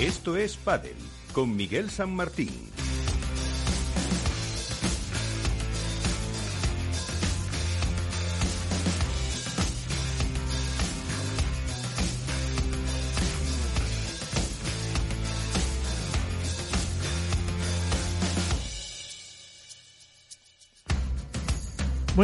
Esto es Padel con Miguel San Martín.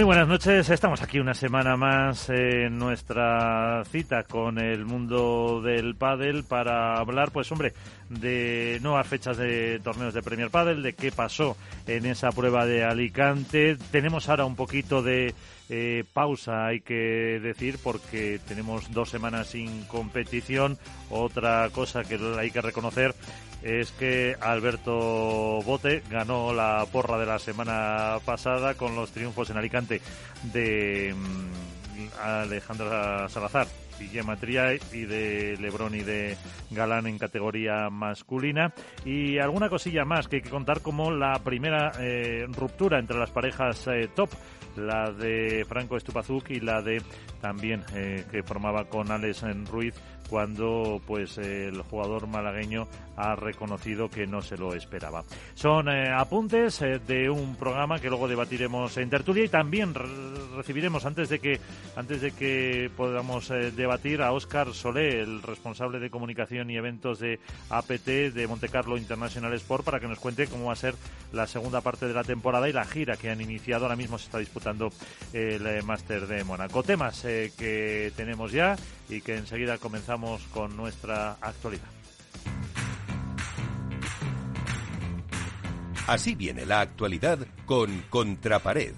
Muy buenas noches, estamos aquí una semana más en nuestra cita con el mundo del pádel para hablar, pues hombre, de nuevas fechas de torneos de Premier Padel, de qué pasó en esa prueba de Alicante. Tenemos ahora un poquito de eh, pausa, hay que decir, porque tenemos dos semanas sin competición. Otra cosa que hay que reconocer es que Alberto Bote ganó la porra de la semana pasada con los triunfos en Alicante de mm, Alejandra Salazar y Gematría y de Lebrón y de Galán en categoría masculina. Y alguna cosilla más que hay que contar como la primera eh, ruptura entre las parejas eh, top la de Franco Estupazuk y la de también eh, que formaba con Alex Ruiz cuando pues el jugador malagueño ha reconocido que no se lo esperaba. Son eh, apuntes eh, de un programa que luego debatiremos en tertulia y también recibiremos antes de que antes de que podamos eh, debatir a Óscar Solé, el responsable de comunicación y eventos de APT de Montecarlo International Sport para que nos cuente cómo va a ser la segunda parte de la temporada y la gira que han iniciado. Ahora mismo se está disputando el Máster de Mónaco. Temas que tenemos ya y que enseguida comenzamos con nuestra actualidad. Así viene la actualidad con Contrapared.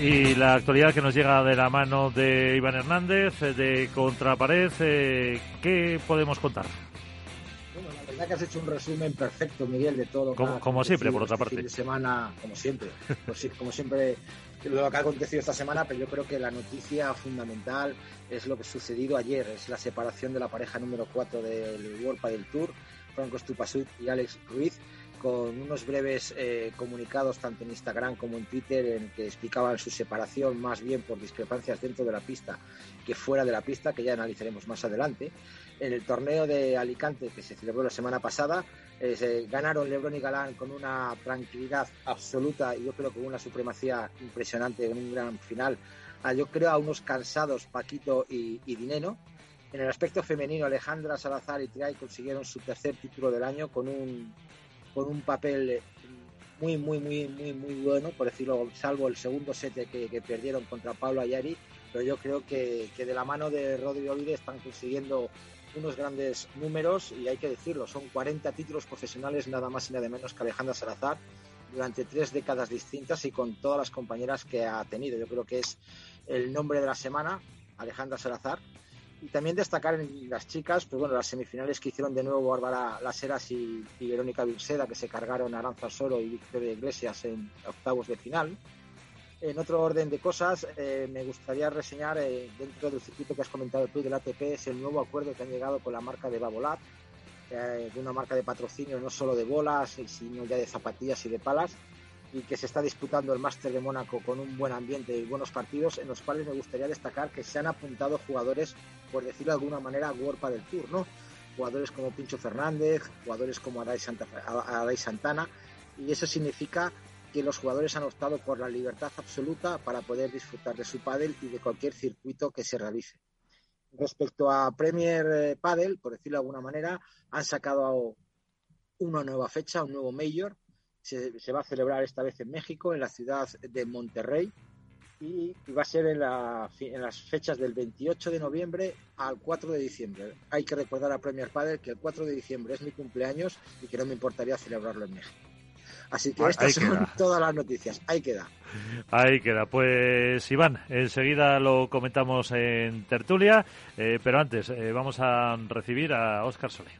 Y la actualidad que nos llega de la mano de Iván Hernández, de Contrapared, eh, ¿qué podemos contar? Verdad que has hecho un resumen perfecto, Miguel, de todo lo que Como, como siempre, por otra este parte. Fin de semana, como siempre, pues como siempre lo que ha acontecido esta semana, pero yo creo que la noticia fundamental es lo que ha sucedido ayer, es la separación de la pareja número 4 del World del Tour, Franco Estupasud y Alex Ruiz, con unos breves eh, comunicados tanto en Instagram como en Twitter en que explicaban su separación más bien por discrepancias dentro de la pista que fuera de la pista, que ya analizaremos más adelante. En el torneo de Alicante que se celebró la semana pasada, eh, ganaron Lebron y Galán con una tranquilidad absoluta y yo creo que una supremacía impresionante en un gran final. Yo creo a unos cansados Paquito y, y Dineno. En el aspecto femenino, Alejandra Salazar y Triay consiguieron su tercer título del año con un con un papel muy, muy, muy, muy, muy bueno, por decirlo, salvo el segundo set que, perdieron contra Pablo Ayari, pero yo creo que, que de la mano de Rodrigo Ovide están consiguiendo unos grandes números y hay que decirlo, son 40 títulos profesionales nada más y nada menos que Alejandra Salazar durante tres décadas distintas y con todas las compañeras que ha tenido. Yo creo que es el nombre de la semana, Alejandra Salazar, y también destacar en las chicas, pues bueno, las semifinales que hicieron de nuevo Bárbara Laseras y, y Verónica Vilseda, que se cargaron a Aranza Solo y Victoria Iglesias en octavos de final. En otro orden de cosas, eh, me gustaría reseñar eh, dentro del circuito que has comentado tú del ATP, es el nuevo acuerdo que han llegado con la marca de Babolat, eh, una marca de patrocinio no solo de bolas, sino ya de zapatillas y de palas, y que se está disputando el Máster de Mónaco con un buen ambiente y buenos partidos, en los cuales me gustaría destacar que se han apuntado jugadores, por decirlo de alguna manera, World del Tour, ¿no? Jugadores como Pincho Fernández, jugadores como Adai, Santa, Adai Santana, y eso significa que los jugadores han optado por la libertad absoluta para poder disfrutar de su pádel y de cualquier circuito que se realice. Respecto a Premier Padel, por decirlo de alguna manera, han sacado una nueva fecha, un nuevo Major, se, va a celebrar esta vez en México, en la ciudad de Monterrey, y, y va a ser en, la, en, las fechas del 28 de noviembre al 4 de diciembre. Hay que recordar a Premier Padel que el 4 de diciembre es mi cumpleaños y que no me importaría celebrarlo en México. Así que estas son queda. todas las noticias. Ahí queda. Ahí queda. Pues Iván, enseguida lo comentamos en tertulia, eh, pero antes eh, vamos a recibir a Óscar Solé.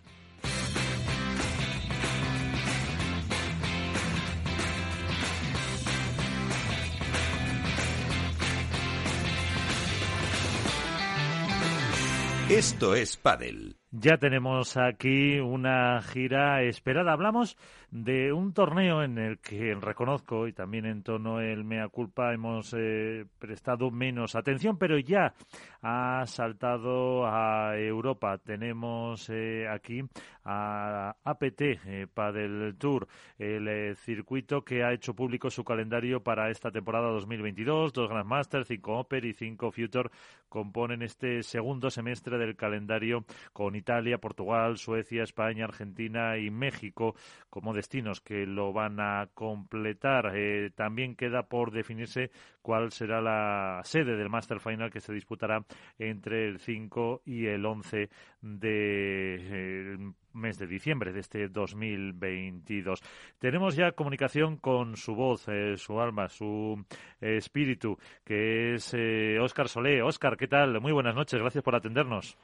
Esto es Padel. Ya tenemos aquí una gira esperada. Hablamos de un torneo en el que reconozco y también en tono el mea culpa hemos eh, prestado menos atención, pero ya ha saltado a Europa. Tenemos eh, aquí a APT eh, Padel Tour, el circuito que ha hecho público su calendario para esta temporada 2022. Dos Grandmaster, cinco Oper y cinco Future componen este segundo semestre del calendario con Italia, Portugal, Suecia, España, Argentina y México como destinos que lo van a completar. Eh, también queda por definirse cuál será la sede del Master Final que se disputará entre el 5 y el 11 de eh, mes de diciembre de este 2022. Tenemos ya comunicación con su voz, eh, su alma, su espíritu, que es Óscar Solé. Óscar, ¿qué tal? Muy buenas noches, gracias por atendernos.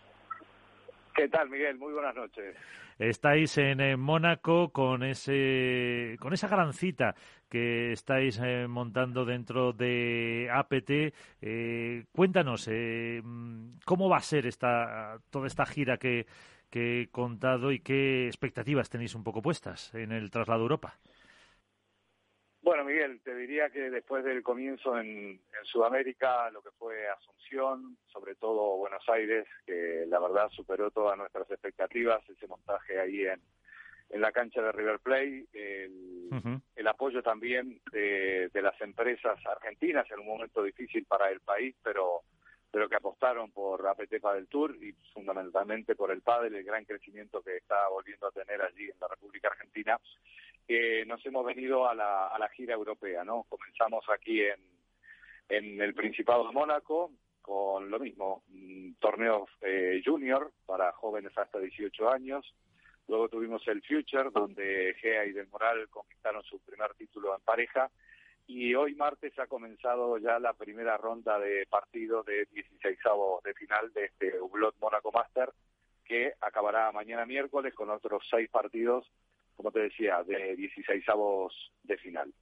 ¿Qué tal, Miguel? Muy buenas noches. Estáis en, Mónaco con ese con esa gran cita que estáis eh, montando dentro de APT. Eh, cuéntanos eh, cómo va a ser esta toda esta gira que, que he contado y qué expectativas tenéis un poco puestas en el traslado a Europa. Bueno, Miguel, te diría que después del comienzo en, Sudamérica, lo que fue Asunción, sobre todo Buenos Aires, que la verdad superó todas nuestras expectativas, ese montaje ahí en, la cancha de River Plate, el, apoyo también de, las empresas argentinas en un momento difícil para el país, pero pero que apostaron por APT del Tour y fundamentalmente por el PADEL, el gran crecimiento que está volviendo a tener allí en la República Argentina que nos hemos venido a la, gira europea, ¿no? Comenzamos aquí en, el Principado de Mónaco con lo mismo, torneos eh, junior para jóvenes hasta 18 años. Luego tuvimos el Future, donde Gea y Del Moral conquistaron su primer título en pareja. Y hoy martes ha comenzado ya la primera ronda de partido de 16 de final de este Hublot Mónaco Master, que acabará mañana miércoles con otros seis partidos como te decía, de 16 avos de final.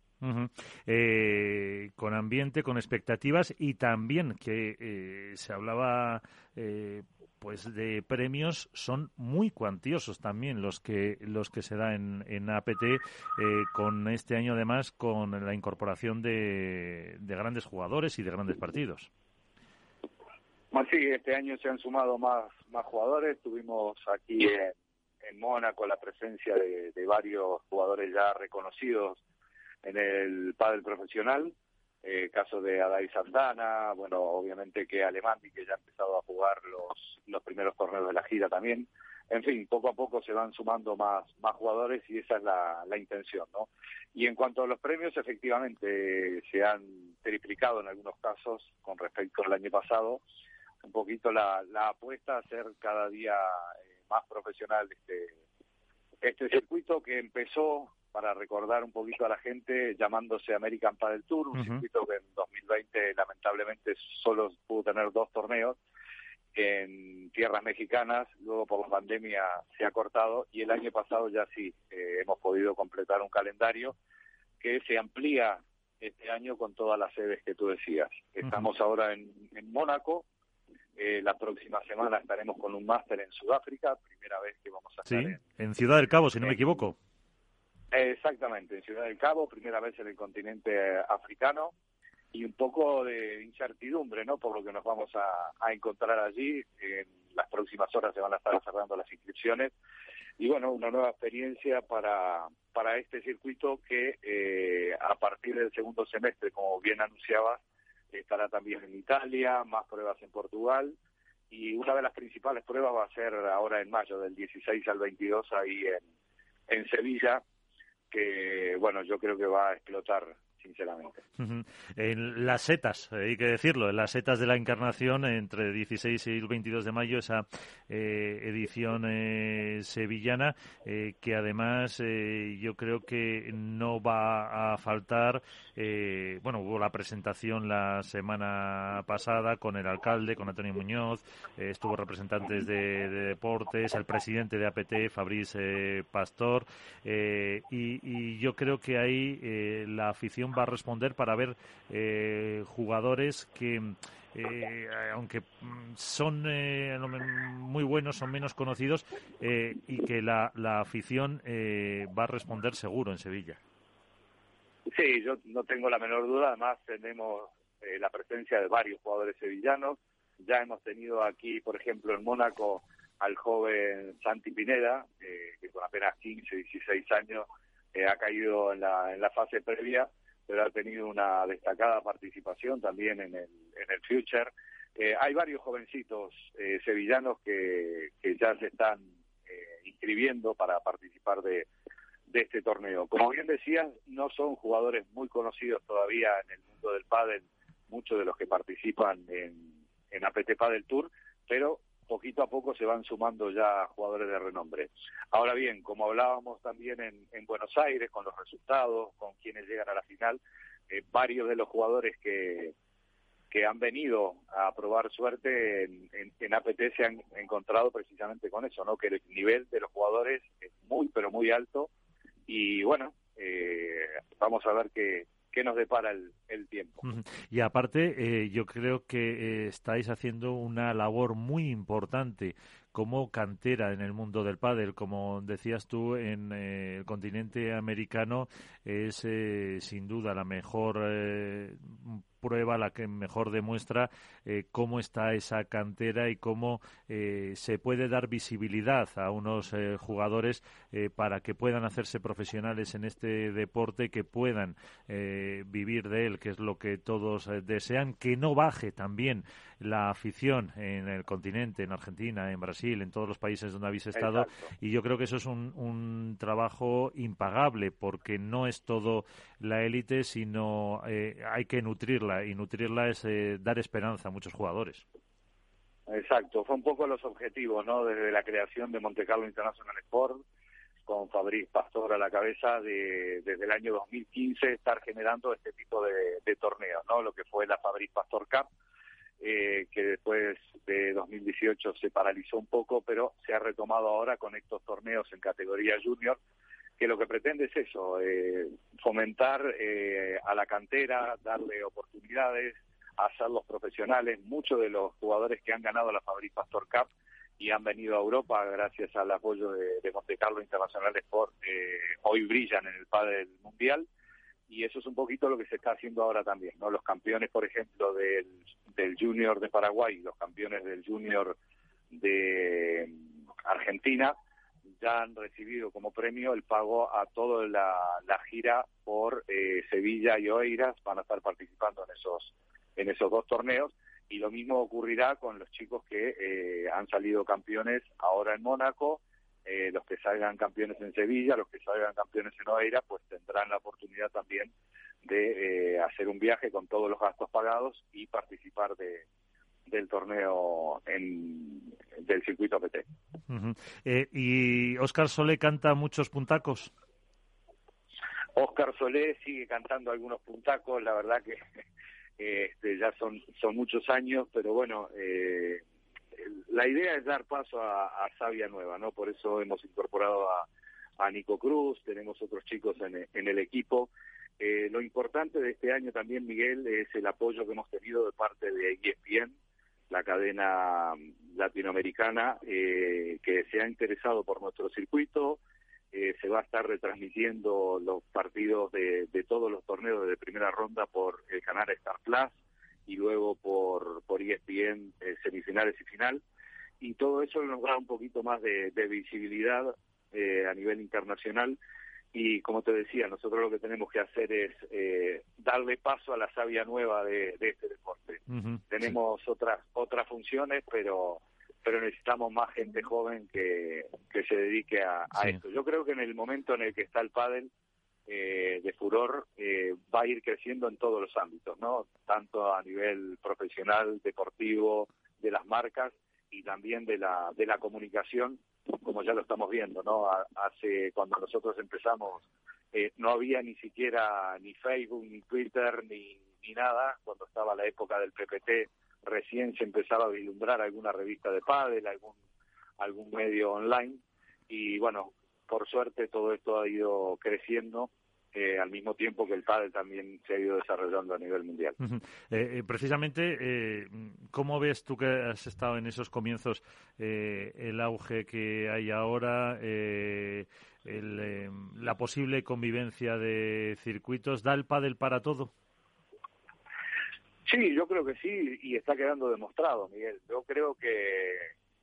Eh, con ambiente, con expectativas y también que eh, se hablaba eh, pues de premios son muy cuantiosos también los que los que se da en, en APT con este año además con la incorporación de, de grandes jugadores y de grandes partidos. Pues sí, este año se han sumado más más jugadores. Tuvimos aquí en en Mónaco la presencia de, varios jugadores ya reconocidos en el pádel profesional, eh, caso de Adai Santana, bueno, obviamente que Alemandi que ya ha empezado a jugar los, los primeros torneos de la gira también. En fin, poco a poco se van sumando más, más jugadores y esa es la, la intención, ¿no? Y en cuanto a los premios, efectivamente se han triplicado en algunos casos con respecto al año pasado. Un poquito la, la apuesta a ser cada día eh, más profesional este, este circuito que empezó, para recordar un poquito a la gente, llamándose American Padel Tour, un circuito que en 2020 lamentablemente solo pudo tener dos torneos en tierras mexicanas, luego por la pandemia se ha cortado y el año pasado ya sí eh, hemos podido completar un calendario que se amplía este año con todas las sedes que tú decías. Estamos ahora en, en Mónaco, eh, la próxima semana estaremos con un máster en Sudáfrica, primera vez que vamos a estar en, Ciudad del Cabo, si no me equivoco. Exactamente, en Ciudad del Cabo, primera vez en el continente africano y un poco de incertidumbre, ¿no? Por lo que nos vamos a, encontrar allí. En las próximas horas se van a estar cerrando las inscripciones y bueno, una nueva experiencia para, para este circuito que eh, a partir del segundo semestre, como bien anunciabas, estará también en Italia, más pruebas en Portugal y una de las principales pruebas va a ser ahora en mayo, del 16 al 22 ahí en, en Sevilla, que bueno, yo creo que va a explotar sinceramente. En las setas, eh, hay que decirlo, en las setas de la Encarnación, entre 16 y el 22 de mayo, esa eh, edición eh, sevillana, que además yo creo que no va a faltar. bueno, hubo la presentación la semana pasada con el alcalde, con Antonio Muñoz, estuvo representantes de, deportes, el presidente de APT, Fabrice Pastor, y, y, yo creo que ahí la afición va a responder para ver eh, jugadores que eh, aunque son eh, muy buenos, son menos conocidos, y que la, la afición va a responder seguro en Sevilla. Sí, yo no tengo la menor duda. Además, tenemos la presencia de varios jugadores sevillanos. Ya hemos tenido aquí, por ejemplo, en Mónaco, al joven Santi Pineda, que con apenas 15, 16 años ha caído en la, en la fase previa pero ha tenido una destacada participación también en el, en el Future. Eh, hay varios jovencitos eh, sevillanos que, que, ya se están eh, inscribiendo para participar de, de este torneo. Como bien decías, no son jugadores muy conocidos todavía en el mundo del pádel, muchos de los que participan en, en APT Padel Tour, pero poquito a poco se van sumando ya jugadores de renombre. Ahora bien, como hablábamos también en, en Buenos Aires, con los resultados, con quienes llegan a la final, eh, varios de los jugadores que, que han venido a probar suerte en, en, APT se han encontrado precisamente con eso, ¿no? Que el nivel de los jugadores es muy, pero muy alto y bueno, eh, vamos a ver qué, qué nos depara el, el tiempo. Y aparte, eh, yo creo que eh, estáis haciendo una labor muy importante como cantera en el mundo del pádel. Como decías tú, en eh, el continente americano es sin duda la mejor prueba la que mejor demuestra eh, cómo está esa cantera y cómo eh, se puede dar visibilidad a unos eh, jugadores para que puedan hacerse profesionales en este deporte, que puedan vivir de él, que es lo que todos desean, que no baje también la afición en el continente, en Argentina, en Brasil, en todos los países donde habéis estado. Y yo creo que eso es un, un trabajo impagable, porque no es todo la élite, sino hay que nutrirla y nutrirla es eh, dar esperanza a muchos jugadores. Exacto, fue un poco los objetivos, ¿no? Desde la creación de Monte Carlo International Sport, con Fabriz Pastor a la cabeza, de, desde el año 2015 estar generando este tipo de, torneos, ¿no? Lo que fue la Fabriz Pastor Cup, eh, que después de 2018 se paralizó un poco, pero se ha retomado ahora con estos torneos en categoría junior, que lo que pretende es eso, eh, fomentar eh, a la cantera, darle oportunidades, hacerlos profesionales. Muchos de los jugadores que han ganado la Fabri Pastor Cup y han venido a Europa gracias al apoyo de, de Monte Carlo Internacional Sport, eh, hoy brillan en el padre mundial y eso es un poquito lo que se está haciendo ahora también, ¿no? Los campeones, por ejemplo, del, del Junior de Paraguay, los campeones del Junior de Argentina, ya han recibido como premio el pago a toda la, gira por eh, Sevilla y Oeiras, van a estar participando en esos, en esos dos torneos. Y lo mismo ocurrirá con los chicos que eh, han salido campeones ahora en Mónaco, eh, los que salgan campeones en Sevilla, los que salgan campeones en Oeiras, pues tendrán la oportunidad también de hacer un viaje con todos los gastos pagados y participar de, del torneo en, del circuito APT. Eh, ¿Y Óscar Solé canta muchos puntacos? Óscar Solé sigue cantando algunos puntacos, la verdad que este, ya son, son muchos años, pero bueno, eh, la idea es dar paso a, a Sabia Nueva, ¿no? Por eso hemos incorporado a, a Nico Cruz, tenemos otros chicos en, en el equipo. Eh, lo importante de este año también, Miguel, es el apoyo que hemos tenido de parte de ESPN, la cadena latinoamericana eh, que se ha interesado por nuestro circuito. Eh, se va a estar retransmitiendo los partidos de, todos los torneos de primera ronda por el canal Star Plus y luego por, por ESPN eh, semifinales y final. Y todo eso nos da un poquito más de, visibilidad a nivel internacional y como te decía, nosotros lo que tenemos que hacer es eh, darle paso a la savia nueva de, este deporte. tenemos otras otras funciones, pero pero necesitamos más gente joven que, que se dedique a, esto. Yo creo que en el momento en el que está el pádel eh, de furor eh, va a ir creciendo en todos los ámbitos, ¿no? Tanto a nivel profesional, deportivo, de las marcas y también de la de la comunicación como ya lo estamos viendo, ¿no? Hace, cuando nosotros empezamos, eh, no había ni siquiera ni Facebook, ni Twitter, ni, ni nada, cuando estaba la época del PPT, recién se empezaba a vislumbrar alguna revista de pádel, algún, algún medio online, y bueno, por suerte todo esto ha ido creciendo eh, al mismo tiempo que el pádel también se ha ido desarrollando a nivel mundial. Eh, eh, precisamente, ¿cómo ves tú que has estado en esos comienzos el auge que hay ahora, la posible convivencia de circuitos? ¿Da el pádel para todo? Sí, yo creo que sí, y está quedando demostrado, Miguel. Yo creo que,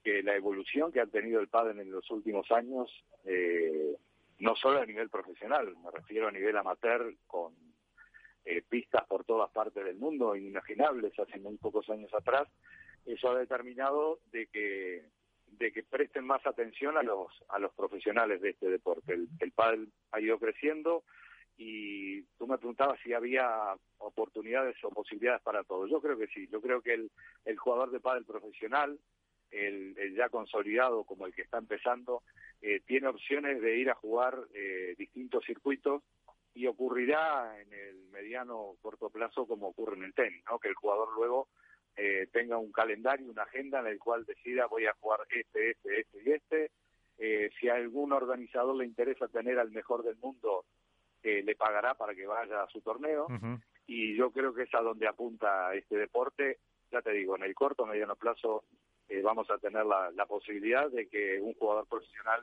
que la evolución que ha tenido el pádel en los últimos años eh, no solo a nivel profesional, me refiero a nivel amateur, con eh, pistas por todas partes del mundo, inimaginables hace muy pocos años atrás, eso ha determinado de que de que presten más atención a los a los profesionales de este deporte. El, el ha ido creciendo y tú me preguntabas si había oportunidades o posibilidades para todos. Yo creo que sí. Yo creo que el, el jugador de pádel profesional el, ya consolidado como el que está empezando, eh, tiene opciones de ir a jugar eh, distintos circuitos y ocurrirá en el mediano corto plazo como ocurre en el tenis, ¿no? que el jugador luego eh, tenga un calendario, una agenda en el cual decida voy a jugar este, este, este y este. si a algún organizador le interesa tener al mejor del mundo, le pagará para que vaya a su torneo. Y yo creo que es a donde apunta este deporte. Ya te digo, en el corto, mediano plazo eh, vamos a tener la, posibilidad de que un jugador profesional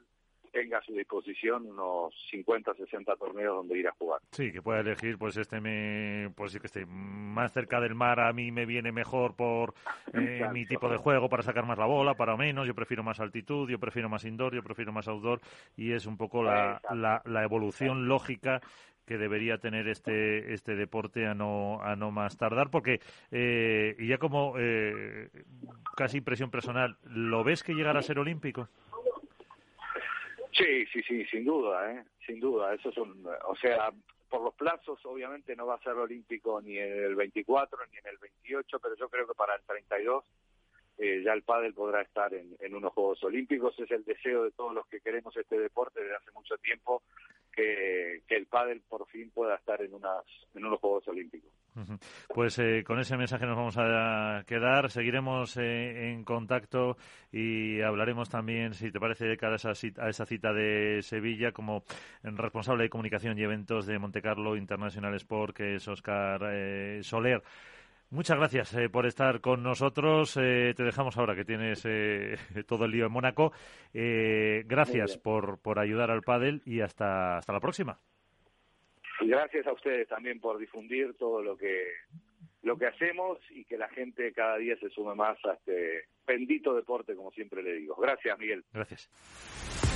tenga a su disposición unos 50, 60 torneos donde ir a jugar. Sí, que pueda elegir, pues este me, pues sí que esté más cerca del mar a mí me viene mejor por eh, mi tipo de juego para sacar más la bola, para menos, yo prefiero más altitud, yo prefiero más indoor, yo prefiero más outdoor. Y es un poco la, la, la evolución lógica que debería tener este este deporte a no a no más tardar porque eh, y ya como eh, casi impresión personal lo ves que llegará a ser olímpico sí sí sí sin duda eh sin duda eso es un o sea por los plazos obviamente no va a ser olímpico ni en el 24 ni en el 28 pero yo creo que para el 32 eh, ya el pádel podrá estar en, unos Juegos Olímpicos. Es el deseo de todos los que queremos este deporte desde hace mucho tiempo que, el pádel por fin pueda estar en, unas, en unos Juegos Olímpicos. Pues eh, con ese mensaje nos vamos a quedar. Seguiremos eh, en contacto y hablaremos también, si te parece, de cara a esa, cita, a esa cita de Sevilla como responsable de comunicación y eventos de Montecarlo International Sport, que es Oscar Soler. Muchas gracias eh, por estar con nosotros. Eh, te dejamos ahora que tienes eh, todo el lío en Mónaco. gracias por, por ayudar al pádel y hasta, hasta la próxima. Y gracias a ustedes también por difundir todo lo que lo que hacemos y que la gente cada día se sume más a este bendito deporte, como siempre le digo. Gracias, Miguel. Gracias.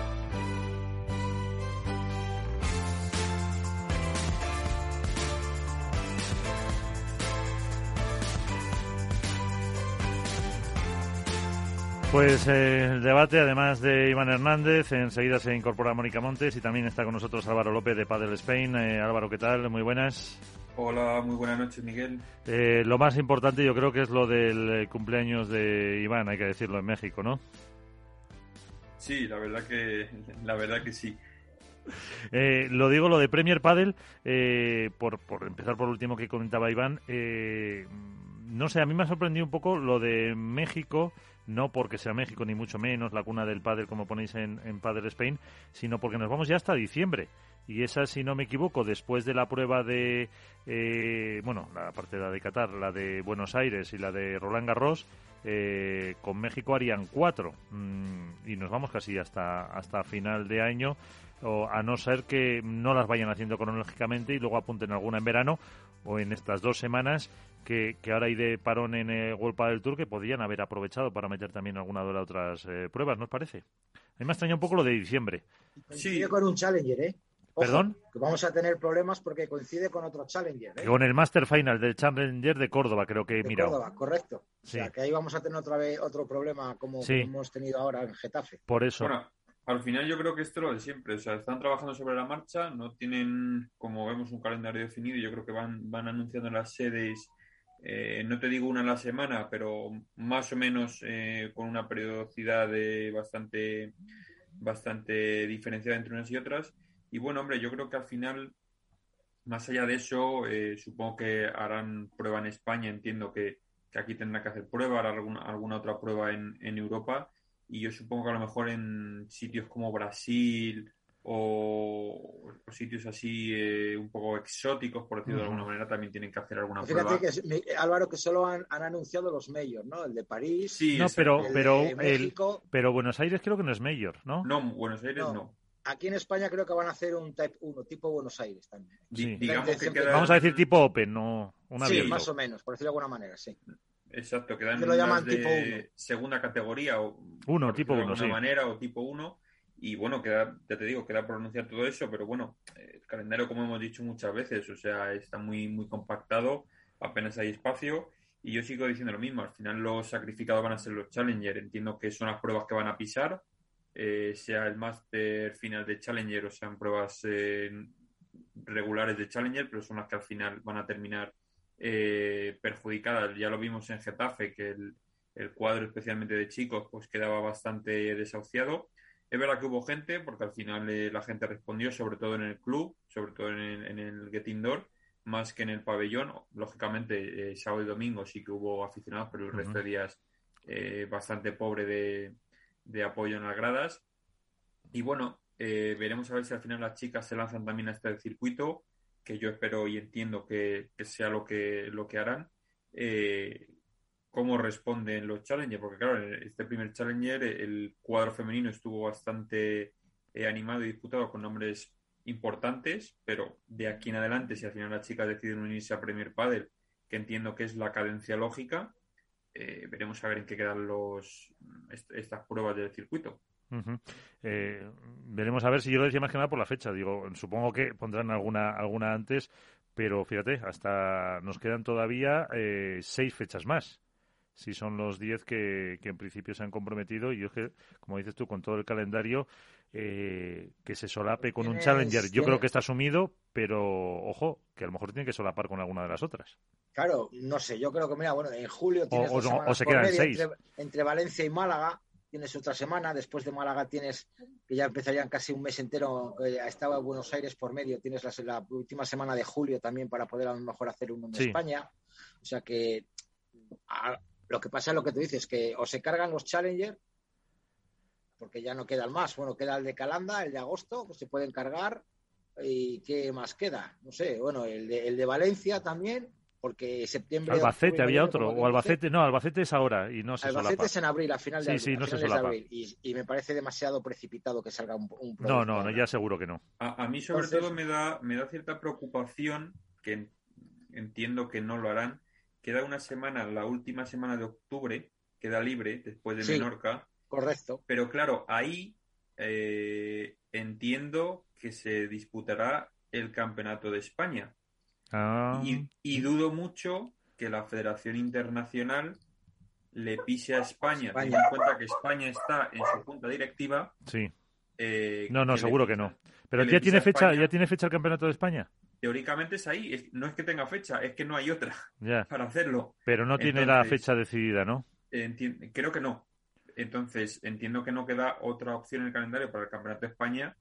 Pues eh, el debate, además de Iván Hernández, enseguida se incorpora Mónica Montes y también está con nosotros Álvaro López de Padel Spain. Eh, Álvaro, ¿qué tal? Muy buenas. Hola, muy buenas noches, Miguel. Eh, lo más importante yo creo que es lo del cumpleaños de Iván, hay que decirlo, en México, ¿no? Sí, la verdad que, la verdad que sí. lo digo, lo de Premier Padel, por, por empezar por último que comentaba Iván, no sé, a mí me ha sorprendido un poco lo de México, no porque sea México ni mucho menos la cuna del pádel como ponéis en, en Padel Spain, sino porque nos vamos ya hasta diciembre. Y esa, si no me equivoco, después de la prueba de, eh, bueno, la parte de la de Qatar, la de Buenos Aires y la de Roland Garros, eh, con México harían cuatro. Mm, y nos vamos casi hasta, hasta final de año, o a no ser que no las vayan haciendo cronológicamente y luego apunten alguna en verano o en estas dos semanas que, ahora hay de parón en el World del Tour que podrían haber aprovechado para meter también alguna de las otras eh, pruebas, ¿no os parece? A mí me extraña un poco lo de diciembre. Sí. con un Challenger, ¿eh? ¿Perdón? Que vamos a tener problemas porque coincide con otro Challenger. ¿eh? Con el Master Final del Challenger de Córdoba, creo que he de mirado. Córdoba, correcto. Sí. O sea, que ahí vamos a tener otra vez otro problema como, Sí. como hemos tenido ahora en Getafe. Por eso. Bueno, al final yo creo que esto es lo de siempre. O sea, están trabajando sobre la marcha, no tienen, como vemos, un calendario definido. Yo creo que van, van anunciando las sedes, eh, no te digo una a la semana, pero más o menos eh, con una periodicidad bastante, bastante diferenciada entre unas y otras. Y bueno, hombre, yo creo que al final, más allá de eso, eh, supongo que harán prueba en España. Entiendo que, que aquí tendrán que hacer prueba, harán alguna, alguna otra prueba en, en Europa. Y yo supongo que a lo mejor en sitios como Brasil o, o sitios así eh, un poco exóticos, por decirlo de alguna manera, también tienen que hacer alguna Fíjate prueba. que, es- me- Álvaro, que solo han, han anunciado los mayores, ¿no? El de París, Sí, No, pero, el pero, de el, pero Buenos Aires creo que no es mayor, ¿no? No, Buenos Aires No. no. Aquí en España creo que van a hacer un Type 1, tipo Buenos Aires también. Sí. Digamos que Vamos a decir tipo Open, no un sí, abierto. más o menos, por decirlo de alguna manera, sí. Exacto, quedan Que lo llaman de tipo uno. segunda categoría o Uno, tipo de uno, alguna sí. manera o tipo 1 y bueno, queda, ya te digo, queda por anunciar todo eso, pero bueno, el calendario como hemos dicho muchas veces, o sea, está muy muy compactado, apenas hay espacio y yo sigo diciendo lo mismo, al final los sacrificados van a ser los Challenger, entiendo que son las pruebas que van a pisar, eh, sea el Master final de Challenger o sean pruebas eh, regulares de Challenger, pero son las que al final van a terminar eh, perjudicadas. Ya lo vimos en Getafe, que el, el cuadro, especialmente de chicos, pues quedaba bastante desahuciado. Es verdad que hubo gente, porque al final eh, la gente respondió, sobre todo en el club, sobre todo en el, en el Get Indoor, más que en el pabellón. Lógicamente, eh, sábado y domingo sí que hubo aficionados, pero el resto de días eh, bastante pobre de, de apoyo en las gradas. Y bueno, eh, veremos a ver si al final las chicas se lanzan también a este circuito, que yo espero y entiendo que, sea lo que, lo que harán. Eh, cómo responden los Challenger, porque claro, en este primer Challenger el cuadro femenino estuvo bastante eh, animado y disputado con nombres importantes, pero de aquí en adelante, si al final las chicas deciden unirse a Premier Padel, que entiendo que es la cadencia lógica, eh, veremos a ver en qué quedan los est- estas pruebas del circuito. Eh, veremos a ver si yo lo decía más que nada por la fecha. Digo, supongo que pondrán alguna, alguna antes, pero fíjate, hasta nos quedan todavía eh, seis fechas más. Si son los diez que, que en principio se han comprometido, y yo es que, como dices tú, con todo el calendario, eh, que se solape con un Challenger, yo creo que está asumido, pero ojo, que a lo mejor tiene que solapar con alguna de las otras. Claro, no sé, yo creo que, mira, bueno, en julio tienes o dos se quedan seis. Entre, entre Valencia y Málaga tienes otra semana, después de Málaga tienes, que ya empezarían casi un mes entero, ya estaba Buenos Aires por medio, tienes la, la última semana de julio también para poder a lo mejor hacer uno en Sí. España. O sea que a- lo que pasa es lo que tú dices, que o se cargan los Challenger, porque ya no quedan más. Bueno, queda el de Calanda, el de agosto, que se pueden cargar. ¿Y qué más queda? No sé, bueno, el de, el de Valencia también, porque septiembre. Albacete octubre, había otro, o. Albacete, no, Albacete es ahora y no se Albacete solapa. es en abril, a final de Sí, abril. sí, no a se solapa. abril. Y, y me parece demasiado precipitado que salga un, un No, no, no, ya seguro que no. A, a mí sobre Entonces- todo me da, me da cierta preocupación, que en- entiendo que no lo harán. Queda una semana, la última semana de octubre, queda libre después de Sí. Menorca, Correcto. pero claro, ahí eh, entiendo que se disputará el Campeonato de España. Ah, Y, y dudo mucho que la Federación Internacional le pise a España, España. teniendo en cuenta que España está en su junta directiva. sí. eh, No, no, que le seguro que no. Pero que ya tiene a fecha, España. ya tiene fecha el Campeonato de España. Teóricamente es ahí, es- no es que tenga fecha, es que no hay otra Ya, para hacerlo. pero no tiene la fecha decidida, ¿no? Enti- creo que no. Entonces, entiendo que no queda otra opción en el calendario para el Campeonato de España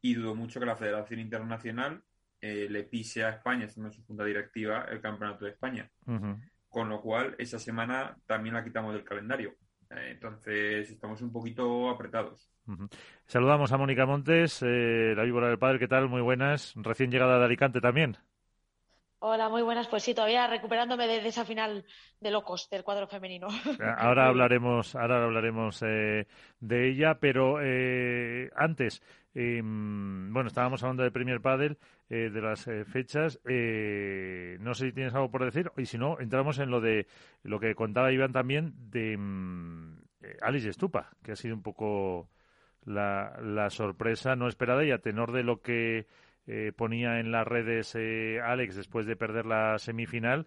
y dudo mucho que la Federación Internacional eh, le pise a España, siendo su junta directiva, el Campeonato de España. Con lo cual, esa semana también la quitamos del calendario. Eh, entonces, estamos un poquito apretados. Saludamos a Mónica Montes, eh, la víbora del padre, ¿qué tal? Muy buenas. Recién llegada de Alicante también. Hola, muy buenas. Pues sí, todavía recuperándome de, de esa final de locos del cuadro femenino. Ahora hablaremos, ahora hablaremos eh, de ella, pero eh, antes, eh, bueno, estábamos hablando de Premier Padel, eh, de las eh, fechas. eh, no sé si tienes algo por decir, y si no, entramos en lo de lo que contaba Iván también de mm, eh, Alice Estupa, que ha sido un poco la, la sorpresa no esperada y a tenor de lo que eh, ponía en las redes eh, Alex después de perder la semifinal,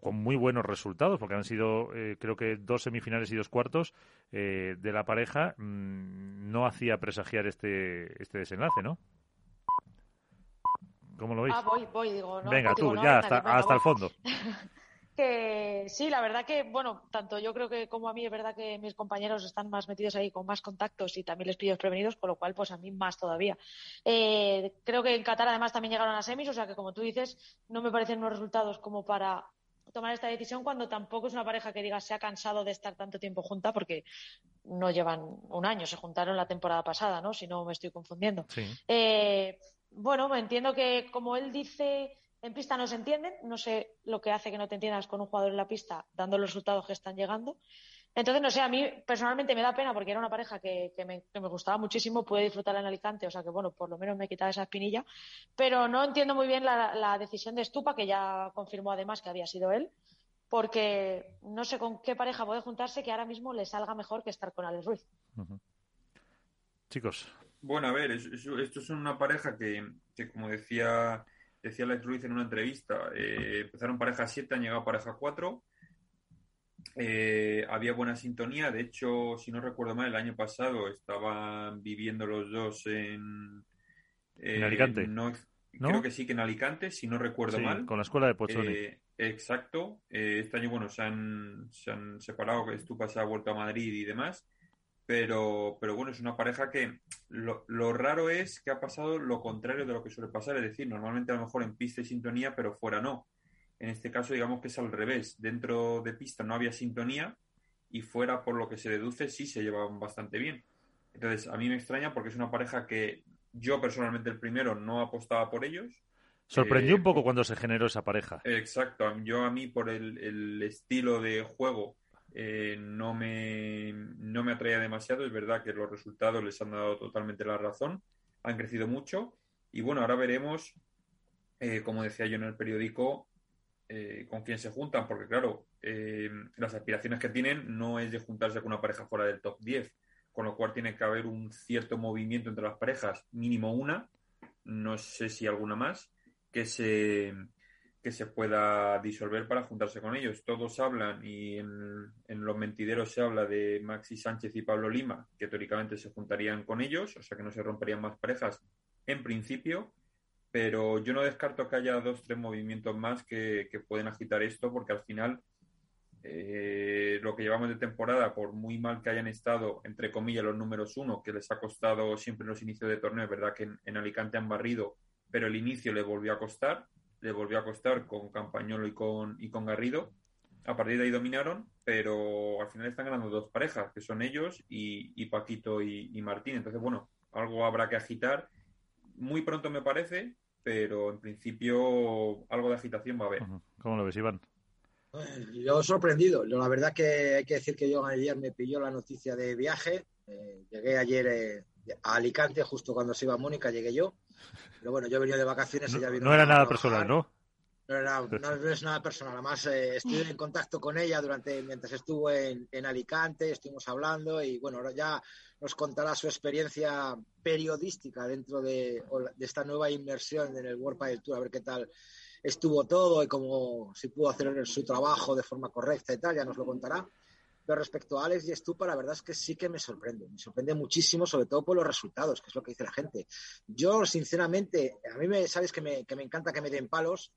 con muy buenos resultados, porque han sido, creo que, dos semifinales y dos cuartos de la pareja, mm, no hacía presagiar este, este desenlace, ¿no? ¿Cómo lo veis? Ah, voy, voy, digo, no, Venga, tú, ya, hasta, hasta el fondo. que sí, la verdad que, bueno, tanto yo creo que como a mí es verdad que mis compañeros están más metidos ahí con más contactos y también les pillo prevenidos, con lo cual, pues a mí más todavía. Eh, creo que en Qatar además también llegaron a semis, o sea que como tú dices, no me parecen unos resultados como para tomar esta decisión cuando tampoco es una pareja que diga se ha cansado de estar tanto tiempo junta porque no llevan un año, se juntaron la temporada pasada, ¿no? Si no me estoy confundiendo. Eh, bueno, entiendo que como él dice en pista no se entienden, no sé lo que hace que no te entiendas con un jugador en la pista dando los resultados que están llegando. Entonces, no sé, a mí personalmente me da pena porque era una pareja que, me, gustaba muchísimo, pude disfrutar en Alicante, o sea que bueno, por lo menos me quitaba esa espinilla, pero no entiendo muy bien la, decisión de Stupa, que ya confirmó además que había sido él, porque no sé con qué pareja puede juntarse que ahora mismo le salga mejor que estar con Alex Ruiz. Chicos. Bueno, a ver, esto es una pareja que, que como decía decía Alex Ruiz en una entrevista, eh, empezaron pareja 7, han llegado pareja 4. Eh, había buena sintonía, de hecho, si no recuerdo mal, el año pasado estaban viviendo los dos en, en Alicante. No, Creo que sí que en Alicante, si no recuerdo mal. Con la escuela de Pozzoni. Eh, exacto. este año, bueno, se han, se han separado, Estupa se ha vuelto a Madrid y demás pero, pero bueno, es una pareja que lo, raro es que ha pasado lo contrario de lo que suele pasar, es decir, normalmente a lo mejor en pista y sintonía, pero fuera no. En este caso, digamos que es al revés. Dentro de pista no había sintonía y fuera, por lo que se deduce, sí se llevaban bastante bien. Entonces, a mí me extraña porque es una pareja que yo personalmente el primero no apostaba por ellos. Sorprendió un eh, poco cuando se generó esa pareja. Exacto. Yo a mí por el, el estilo de juego eh, no, me, no me atraía demasiado. Es verdad que los resultados les han dado totalmente la razón, han crecido mucho y bueno, ahora veremos, eh, como decía yo en el periódico, eh, con quién se juntan, porque claro, las aspiraciones que tienen no es de juntarse con una pareja fuera del top 10, con lo cual tiene que haber un cierto movimiento entre las parejas, mínimo una, no sé si alguna más, que se que se pueda disolver para juntarse con ellos. Todos hablan y en, los mentideros se habla de Maxi Sánchez y Pablo Lima, que teóricamente se juntarían con ellos, o sea que no se romperían más parejas en principio, pero yo no descarto que haya dos, tres movimientos más que, pueden agitar esto, porque al final eh, lo que llevamos de temporada, por muy mal que hayan estado, entre comillas, los números uno, que les ha costado siempre en los inicios de torneo, es verdad que en, Alicante han barrido, pero el inicio le volvió a costar le volvió a costar con Campañolo y con, y con Garrido. A partir de ahí dominaron, pero al final están ganando dos parejas, que son ellos y, Paquito y, Martín. Entonces, bueno, algo habrá que agitar. Muy pronto me parece, pero en principio algo de agitación va a haber. ¿Cómo lo ves, Iván? Yo sorprendido. La verdad que hay que decir que yo ayer me pilló la noticia de viaje. Eh, llegué ayer eh, a Alicante, justo cuando se iba Mónica, llegué yo. Pero bueno, yo venía de vacaciones y ya vino. No era nada personal, ¿no? No, es nada personal. Además, eh, estuve en contacto con ella durante mientras estuvo en, en, Alicante, estuvimos hablando y bueno, ahora ya nos contará su experiencia periodística dentro de, de esta nueva inmersión en el World Padel Tour, a ver qué tal estuvo todo y cómo si pudo hacer su trabajo de forma correcta y tal, ya nos lo contará. Pero respecto a Alex y Estupa, la verdad es que sí que me sorprende. Me sorprende muchísimo, sobre todo por los resultados, que es lo que dice la gente. Yo, sinceramente, a mí me, sabes que me, que me encanta que me den palos,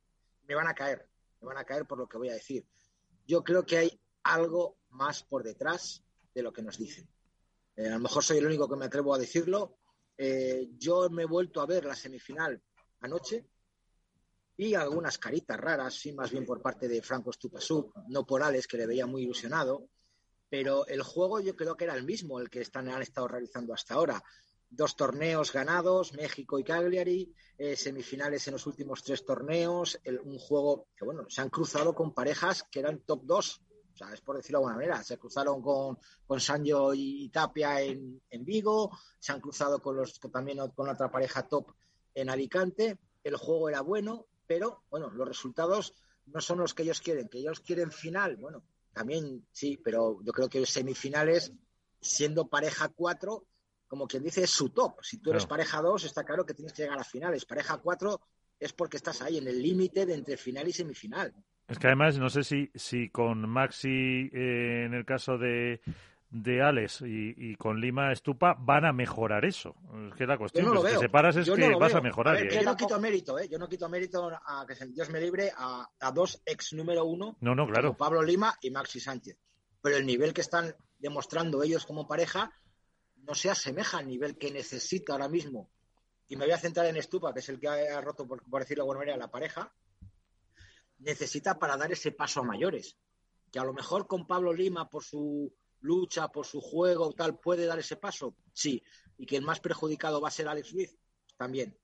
me van a caer. Me van a caer por lo que voy a decir. Yo creo que hay algo más por detrás de lo que nos dicen. Eh, a lo mejor soy el único que me atrevo a decirlo. Eh, yo me he vuelto a ver la semifinal anoche y algunas caritas raras, sí, más bien por parte de Franco Stupasuk, no por Alex, que le veía muy ilusionado pero el juego yo creo que era el mismo, el que están, han estado realizando hasta ahora. Dos torneos ganados, México y Cagliari, eh, semifinales en los últimos tres torneos, un juego que, bueno, se han cruzado con parejas que eran top 2, o sea, es por decirlo de alguna manera. Se cruzaron con, con Sancho y Tapia en, en, Vigo, se han cruzado con los también con otra pareja top en Alicante. El juego era bueno, pero bueno, los resultados no son los que ellos quieren, que ellos quieren final. Bueno, también sí, pero yo creo que semifinales, siendo pareja cuatro, como quien dice, es su top. Si tú eres pareja 2, está claro que tienes que llegar a finales. Pareja 4 es porque estás ahí, en el límite de entre final y semifinal. Es que además, no sé si, si con Maxi, eh, en el caso de, de Alex y, con Lima Estupa van a mejorar eso. Es que la cuestión no que separas es que vas a mejorar. yo no quito mérito, ¿eh? Yo no quito mérito a que Dios me libre a, a dos ex número uno. No, no, claro. Pablo Lima y Maxi Sánchez. Pero el nivel que están demostrando ellos como pareja no se asemeja al nivel que necesita ahora mismo. Y me voy a centrar en Estupa, que es el que ha roto, por, decirlo de alguna manera, la pareja. Necesita para dar ese paso a mayores. Que a lo mejor con Pablo Lima, por su lucha, por su juego, tal, puede dar ese paso. Sí. Y que el más perjudicado va a ser Alex Ruiz, también.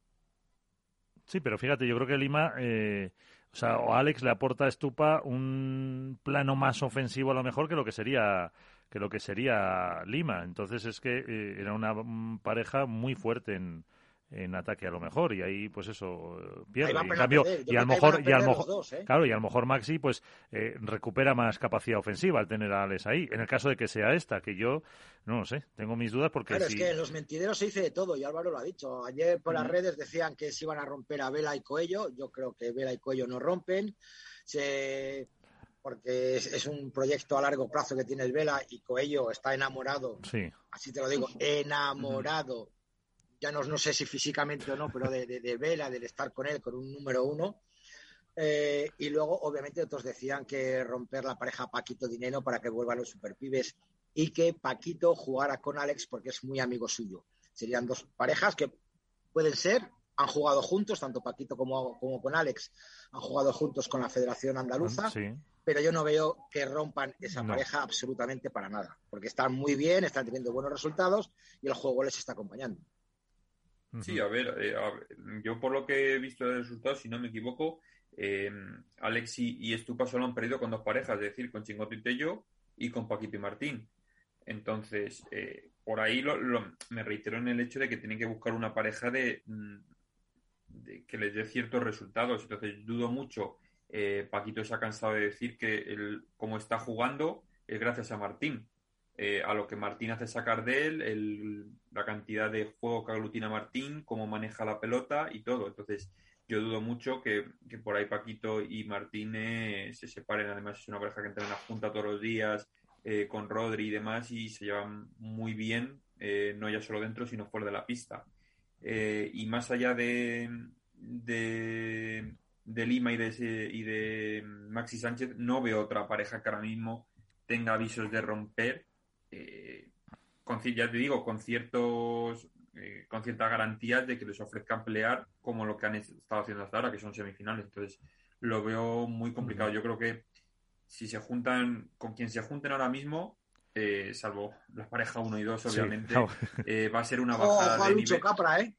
Sí, pero fíjate, yo creo que Lima, eh, o sea, o Alex le aporta a Estupa un plano más ofensivo a lo mejor que lo que sería que lo que sería Lima. Entonces es que eh, era una pareja muy fuerte en, en ataque a lo mejor y ahí pues eso pierde. Y, cambio, y a lo mejor y a lo mejor ¿eh? claro y a lo mejor Maxi pues eh, recupera más capacidad ofensiva al tener a Alex ahí. En el caso de que sea esta que yo no lo sé tengo mis dudas porque claro es que en los mentideros se dice de todo y Álvaro lo ha dicho. Ayer por las redes decían que se iban a romper a Vela y Coello yo creo que Vela y Coello no rompen. Se porque es, un proyecto a largo plazo que tiene el Vela y Coello está enamorado, sí. así te lo digo, enamorado, ya no, no sé si físicamente o no, pero de, de, Vela, del estar con él, con un número uno. Eh, y luego, obviamente, otros decían que romper la pareja Paquito Dinero para que vuelvan los superpibes y que Paquito jugara con Alex porque es muy amigo suyo. Serían dos parejas que pueden ser han jugado juntos, tanto Paquito como, como con Alex, han jugado juntos con la Federación Andaluza, pero yo no veo que rompan esa pareja absolutamente para nada, porque están muy bien, están teniendo buenos resultados y el juego les está acompañando. Sí, a ver, eh, yo por lo que he visto de resultados, si no me equivoco, eh, Alex y, Estupa solo han perdido con dos parejas, es decir, con Chingoto y Tello y con Paquito y Martín. Entonces, eh, por ahí me reitero en el hecho de que tienen que buscar una pareja de, mm, que les dé ciertos resultados. Entonces, dudo mucho. Eh, Paquito se ha cansado de decir que el, como está jugando es gracias a Martín. Eh, a lo que Martín hace sacar de él, la cantidad de juego que aglutina Martín, cómo maneja la pelota y todo. Entonces, yo dudo mucho que, por ahí Paquito y Martín eh, se separen. Además, es una pareja que entra en la junta todos los días con Rodri y demás y se llevan muy bien, no ya solo dentro, sino fuera de la pista. Eh, y más allá de, de, Lima y de, y de Maxi Sánchez, no veo otra pareja que ahora mismo tenga avisos de romper. Eh, con, ya te digo, con ciertos eh, con ciertas garantías de que les ofrezcan pelear como lo que han estado haciendo hasta ahora, que son semifinales. Entonces, lo veo muy complicado. Yo creo que si se juntan, con quien se junten ahora mismo, eh, salvo la pareja 1 y 2, obviamente, eh, va a ser una bajada de nivel. Capra, ¿eh?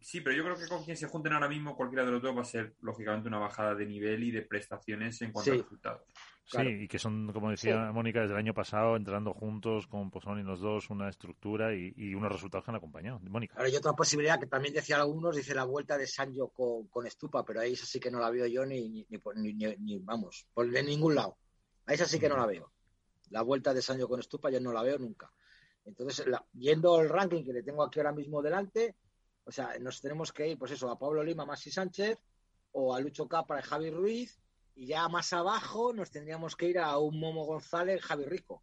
sí, pero yo creo que con quien se junten ahora mismo, cualquiera de los dos va a ser, lógicamente, una bajada de nivel y de prestaciones en cuanto a resultados. Sí, y que son, como decía Mónica, desde el año pasado entrando juntos con Pozón y los dos, una estructura y, unos resultados que han acompañado. Mónica. Ahora hay otra posibilidad que también decían algunos, dice la vuelta de Sancho con, con Estupa, pero ahí esa sí que no la veo yo ni, ni, ni, ni vamos, por de ningún lado. Ahí esa sí que no la veo la vuelta de Sancho con Estupa yo no la veo nunca. Entonces, viendo el ranking que le tengo aquí ahora mismo delante, o sea, nos tenemos que ir, pues eso, a Pablo Lima, Maxi Sánchez, o a Lucho Capra y Javi Ruiz, y ya más abajo nos tendríamos que ir a un Momo González, Javi Rico.